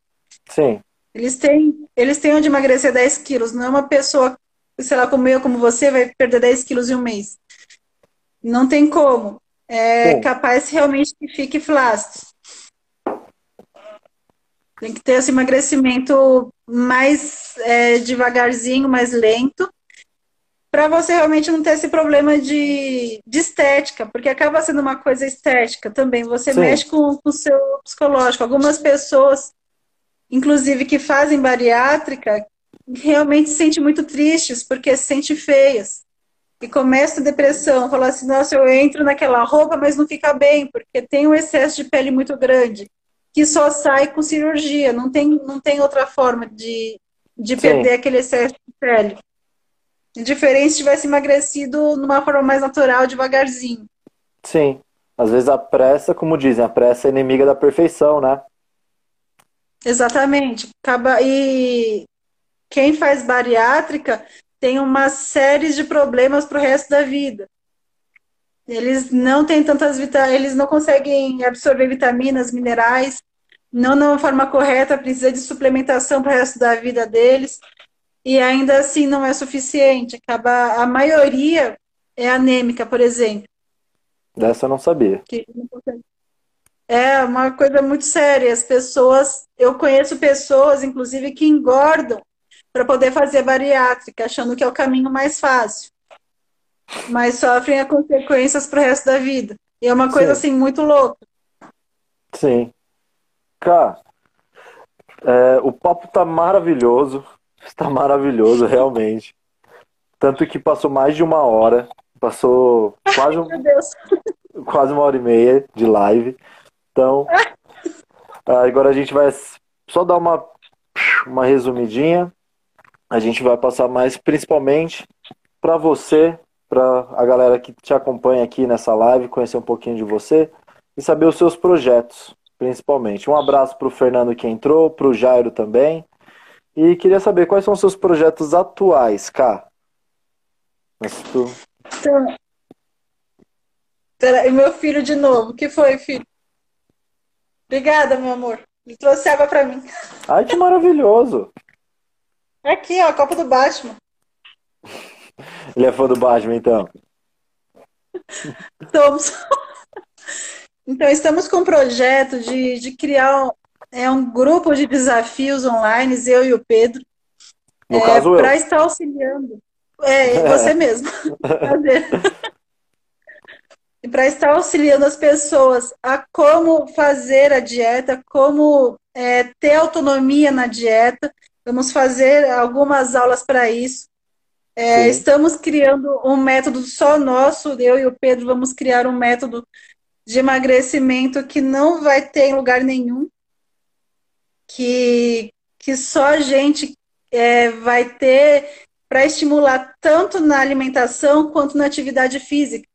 Sim. Eles têm, eles têm onde emagrecer 10 quilos. Não é uma pessoa sei lá, como eu, como você, vai perder 10 quilos em um mês. Não tem como. É Bom. capaz realmente que fique flácido. Tem que ter esse emagrecimento mais é, devagarzinho, mais lento, para você realmente não ter esse problema de, de estética, porque acaba sendo uma coisa estética também. Você Sim. mexe com, com o seu psicológico. Algumas pessoas, inclusive que fazem bariátrica, realmente se sente muito tristes porque se sente feias. E começa a depressão, fala assim, nossa, eu entro naquela roupa, mas não fica bem, porque tem um excesso de pele muito grande, que só sai com cirurgia, não tem, não tem outra forma de, de perder aquele excesso de pele. Diferente se tivesse emagrecido numa forma mais natural, devagarzinho. Sim. Às vezes a pressa, como dizem, a pressa é inimiga da perfeição, né? Exatamente. Acaba e quem faz bariátrica tem uma série de problemas para o resto da vida. Eles não têm tantas vitaminas, eles não conseguem absorver vitaminas, minerais, não de uma forma correta, precisa de suplementação para o resto da vida deles, e ainda assim não é suficiente. Acaba, a maioria é anêmica, por exemplo. Dessa eu não sabia. É uma coisa muito séria. As pessoas, eu conheço pessoas, inclusive, que engordam para poder fazer bariátrica, achando que é o caminho mais fácil. Mas sofrem as consequências para o resto da vida. E é uma coisa Sim. assim muito louca. Sim. Cara, é, o papo tá maravilhoso. Está [laughs] maravilhoso, realmente. Tanto que passou mais de uma hora. Passou quase, um, [laughs] quase uma hora e meia de live. Então, agora a gente vai só dar uma, uma resumidinha a gente vai passar mais principalmente para você, para a galera que te acompanha aqui nessa live, conhecer um pouquinho de você e saber os seus projetos, principalmente. Um abraço para o Fernando que entrou, para o Jairo também. E queria saber quais são os seus projetos atuais, Cá. Mas tu... Então, peraí, meu filho de novo. O que foi, filho? Obrigada, meu amor. Ele trouxe água para mim. Ai, que maravilhoso. Aqui, ó, a Copa do Batman. Ele é fã do Batman, então. [laughs] Somos. Então, estamos com um projeto de, de criar é, um grupo de desafios online, eu e o Pedro. No é, caso, Para estar auxiliando. É, [laughs] você mesmo. [laughs] e para estar auxiliando as pessoas a como fazer a dieta, como é, ter autonomia na dieta Vamos fazer algumas aulas para isso. É, estamos criando um método só nosso, eu e o Pedro vamos criar um método de emagrecimento que não vai ter em lugar nenhum, que, que só a gente é, vai ter para estimular tanto na alimentação quanto na atividade física,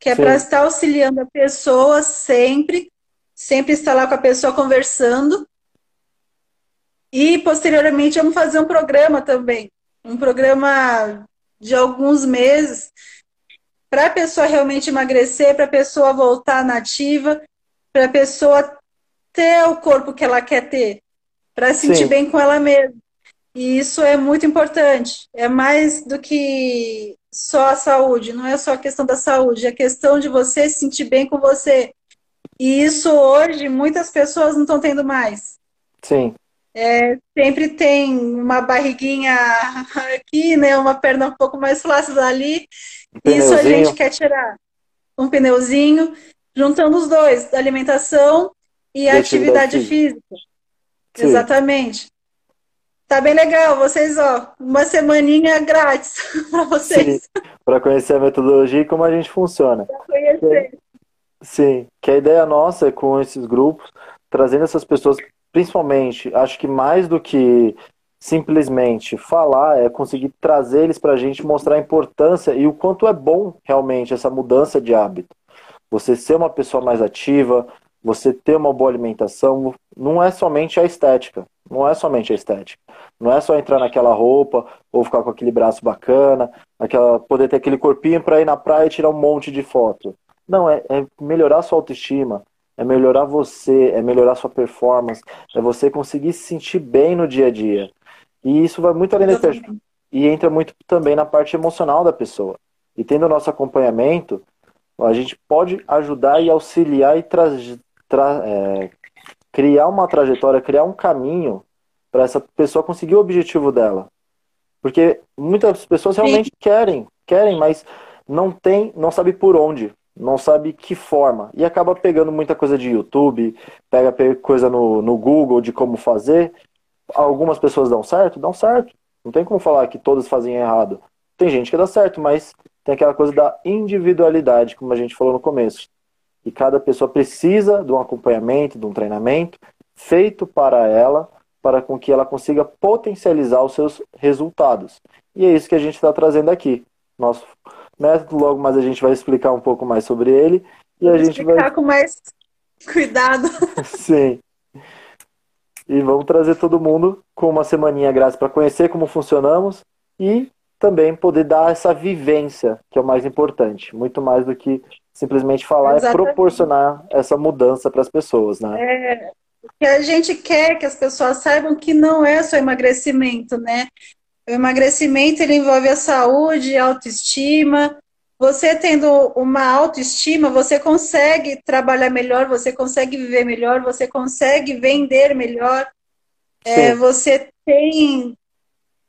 que é para estar auxiliando a pessoa sempre, sempre estar lá com a pessoa conversando. E posteriormente vamos fazer um programa também, um programa de alguns meses para a pessoa realmente emagrecer, para a pessoa voltar nativa, para a pessoa ter o corpo que ela quer ter, para se sentir Sim. bem com ela mesma. E isso é muito importante. É mais do que só a saúde, não é só a questão da saúde, é a questão de você se sentir bem com você. E isso hoje muitas pessoas não estão tendo mais. Sim. É, sempre tem uma barriguinha [laughs] aqui, né, uma perna um pouco mais flácida ali. Um isso a gente quer tirar. Um pneuzinho, juntando os dois, alimentação e, atividade, atividade física. física. Exatamente. Tá bem legal, vocês, ó, uma semaninha grátis [laughs] para vocês. Para conhecer a metodologia e como a gente funciona. Para conhecer. Sim, que a ideia nossa é com esses grupos, trazendo essas pessoas, principalmente, acho que mais do que simplesmente falar, é conseguir trazer eles para a gente, mostrar a importância e o quanto é bom realmente essa mudança de hábito. Você ser uma pessoa mais ativa, você ter uma boa alimentação, não é somente a estética. Não é somente a estética. Não é só entrar naquela roupa ou ficar com aquele braço bacana, aquela, poder ter aquele corpinho para ir na praia e tirar um monte de foto. Não, é, é melhorar sua autoestima, é melhorar você, é melhorar sua performance, é você conseguir se sentir bem no dia a dia. E isso vai muito além da. E entra muito também na parte emocional da pessoa. E tendo o nosso acompanhamento, a gente pode ajudar e auxiliar e tra tra é, criar uma trajetória, criar um caminho para essa pessoa conseguir o objetivo dela. Porque muitas pessoas realmente Sim. querem, querem, mas não tem, não sabe por onde, não sabe que forma. E acaba pegando muita coisa de YouTube, pega coisa no, no Google de como fazer. Algumas pessoas dão certo? Dão certo. Não tem como falar que todas fazem errado. Tem gente que dá certo, mas tem aquela coisa da individualidade, como a gente falou no começo. E cada pessoa precisa de um acompanhamento, de um treinamento feito para ela, para com que ela consiga potencializar os seus resultados. E é isso que a gente está trazendo aqui. Nosso logo mais a gente vai explicar um pouco mais sobre ele. E Vou a gente explicar vai. com mais cuidado. [laughs] Sim. E vamos trazer todo mundo com uma semaninha grátis para conhecer como funcionamos e também poder dar essa vivência, que é o mais importante, muito mais do que simplesmente falar Exatamente. é proporcionar essa mudança para as pessoas, né? É, o que a gente quer que as pessoas saibam que não é só emagrecimento, né? O emagrecimento ele envolve a saúde, a autoestima. Você tendo uma autoestima, você consegue trabalhar melhor, você consegue viver melhor, você consegue vender melhor. É, você tem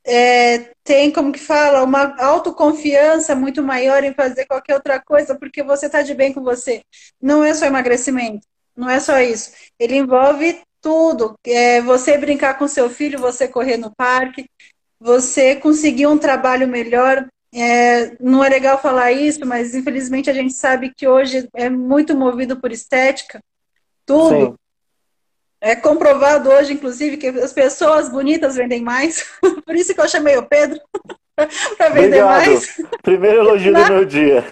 é, tem, como que fala, uma autoconfiança muito maior em fazer qualquer outra coisa, porque você está de bem com você. Não é só emagrecimento, não é só isso. Ele envolve tudo. É, você brincar com seu filho, você correr no parque, você conseguir um trabalho melhor. É, não é legal falar isso, mas infelizmente a gente sabe que hoje é muito movido por estética. Tudo. Sim. É comprovado hoje, inclusive, que as pessoas bonitas vendem mais. [laughs] Por isso que eu chamei o Pedro [laughs] para vender Obrigado. mais. Primeiro elogio do meu dia.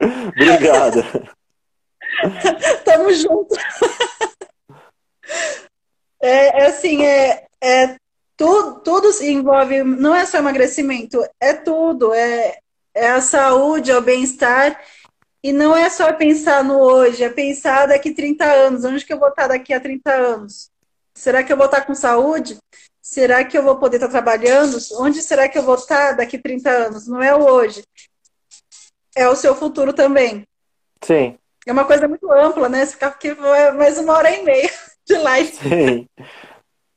Obrigado. [laughs] Tamo junto. É, é assim, é, é tudo, tudo se envolve, não é só emagrecimento, é tudo, é, é a saúde, é o bem-estar e não é só pensar no hoje, é pensar daqui 30 anos. Onde que eu vou estar daqui a 30 anos? Será que eu vou estar com saúde? Será que eu vou poder estar trabalhando? Onde será que eu vou estar daqui a 30 anos? Não é o hoje. É o seu futuro também. Sim. É uma coisa muito ampla, né? Ficar aqui mais uma hora e meia de live. Sim.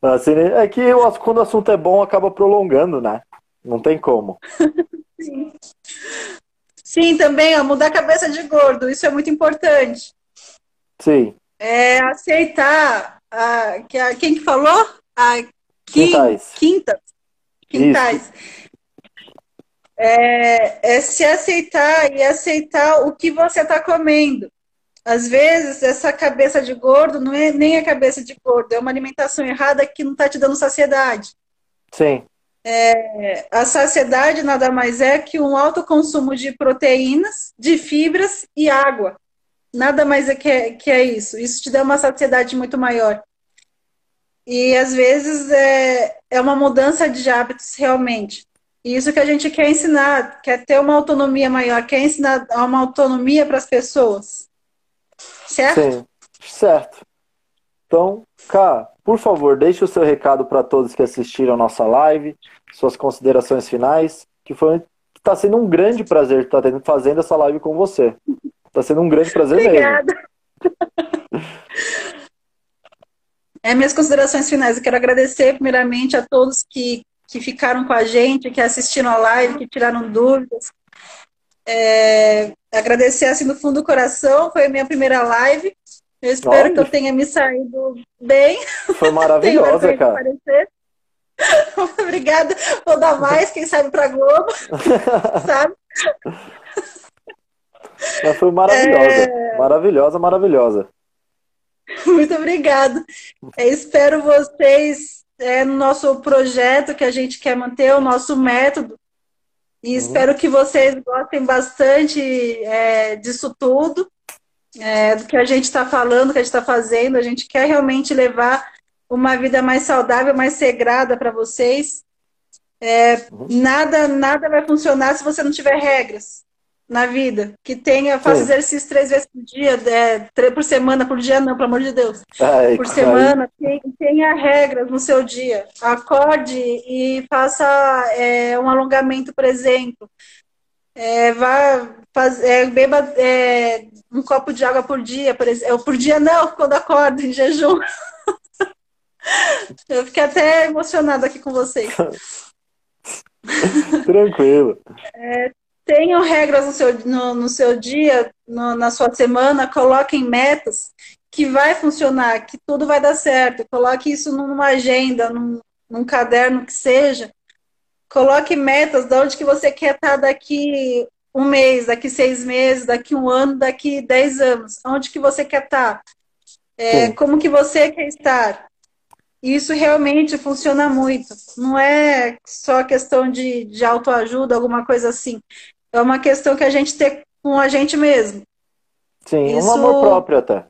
Assim, é que quando o assunto é bom, acaba prolongando, né? Não tem como. [laughs] Sim. Sim, também, ó, mudar a cabeça de gordo, isso é muito importante. Sim. É aceitar a, que a, quem que falou? A quim, quintais. Quintas. Quintais. É, é se aceitar e aceitar o que você está comendo. Às vezes, essa cabeça de gordo não é nem a cabeça de gordo, é uma alimentação errada que não está te dando saciedade. Sim. É, a saciedade nada mais é que um alto consumo de proteínas, de fibras e água. Nada mais é que, é que é isso. Isso te dá uma saciedade muito maior. E às vezes é, é uma mudança de hábitos realmente. E isso que a gente quer ensinar, quer ter uma autonomia maior, quer ensinar uma autonomia para as pessoas. Certo? Sim, certo. Então, Cá, por favor, deixe o seu recado para todos que assistiram a nossa live, suas considerações finais, que foi está sendo um grande prazer estar tá fazendo essa live com você. Está sendo um grande prazer Obrigada. mesmo. É, minhas considerações finais. Eu quero agradecer, primeiramente, a todos que, que ficaram com a gente, que assistiram a live, que tiraram dúvidas. É, agradecer, assim, do fundo do coração. Foi a minha primeira live. Eu espero Olha. que eu tenha me saído bem. Foi maravilhosa, [laughs] cara. [laughs] Obrigada. Vou dar mais, quem sabe, para Globo. [laughs] sabe? Mas foi maravilhosa. É... Maravilhosa, maravilhosa. Muito obrigada. É, espero vocês é, no nosso projeto que a gente quer manter, o nosso método. E uhum. espero que vocês gostem bastante é, disso tudo é, do que a gente está falando, do que a gente está fazendo. A gente quer realmente levar uma vida mais saudável, mais sagrada para vocês. É, uhum. nada, nada vai funcionar se você não tiver regras na vida. Que tenha, faça exercício três vezes por dia, é, três por semana, por dia não, pelo amor de Deus. Ai, por semana, tenha, tenha regras no seu dia. Acorde e faça é, um alongamento, por exemplo. É, vá faz, é, beba é, um copo de água por dia, por exemplo. Por dia não, [laughs] quando acordo em jejum. [laughs] Eu fiquei até emocionada aqui com vocês. [laughs] Tranquilo. É, tenham regras no seu, no, no seu dia, no, na sua semana, coloquem metas que vai funcionar, que tudo vai dar certo. Coloque isso numa agenda, num, num caderno que seja, Coloque metas de onde que você quer estar daqui um mês, daqui seis meses, daqui um ano, daqui dez anos. Onde que você quer estar? É, como que você quer estar? Isso realmente funciona muito. Não é só questão de, de autoajuda, alguma coisa assim. É uma questão que a gente tem com a gente mesmo. Sim, Isso... um amor próprio até.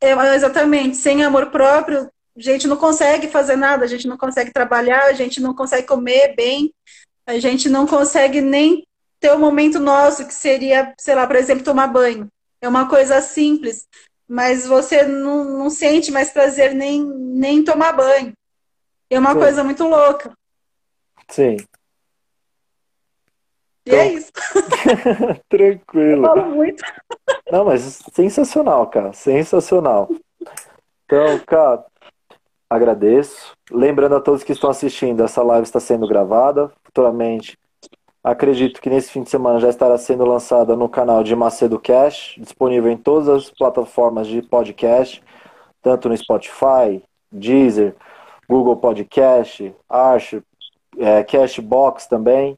É, exatamente. Sem amor próprio, a gente não consegue fazer nada, a gente não consegue trabalhar, a gente não consegue comer bem, a gente não consegue nem ter o um momento nosso, que seria, sei lá, por exemplo, tomar banho. É uma coisa simples, mas você não, não sente mais prazer nem, nem tomar banho. É uma Sim. coisa muito louca. Sim. E então... é isso. [laughs] Tranquilo. Eu falo muito. Não, mas sensacional, cara. Sensacional. Então, cara, agradeço. Lembrando a todos que estão assistindo, essa live está sendo gravada futuramente. Acredito que nesse fim de semana já estará sendo lançada no canal de Macedo Cash, disponível em todas as plataformas de podcast, tanto no Spotify, Deezer, Google Podcast, Archer, é, Cashbox também.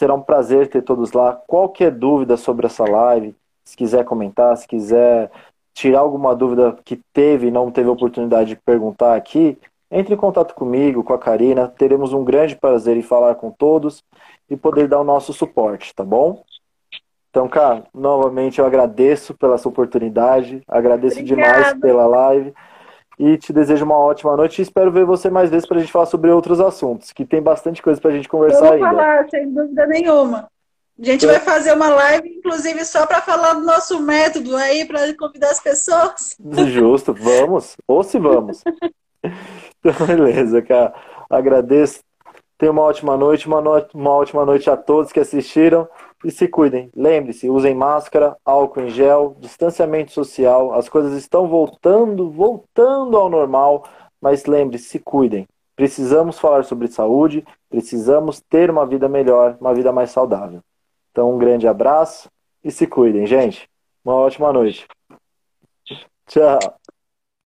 Será um prazer ter todos lá. Qualquer dúvida sobre essa live, se quiser comentar, se quiser tirar alguma dúvida que teve e não teve oportunidade de perguntar aqui, entre em contato comigo, com a Karina. Teremos um grande prazer em falar com todos e poder dar o nosso suporte, tá bom? Então, cara, novamente eu agradeço pela sua oportunidade, agradeço Obrigada. demais pela live e te desejo uma ótima noite e espero ver você mais vezes para a gente falar sobre outros assuntos, que tem bastante coisa para a gente conversar eu vou ainda. falar, sem dúvida nenhuma. A gente vai fazer uma live, inclusive, só para falar do nosso método aí, para convidar as pessoas. Justo, vamos. Ou se vamos. [laughs] então, beleza, cara. Agradeço. Tenha uma ótima noite, uma, no... uma ótima noite a todos que assistiram. E se cuidem. Lembre-se, usem máscara, álcool em gel, distanciamento social. As coisas estão voltando, voltando ao normal. Mas lembre-se, se cuidem. Precisamos falar sobre saúde, precisamos ter uma vida melhor, uma vida mais saudável. Então, um grande abraço e se cuidem, gente. Uma ótima noite. Tchau.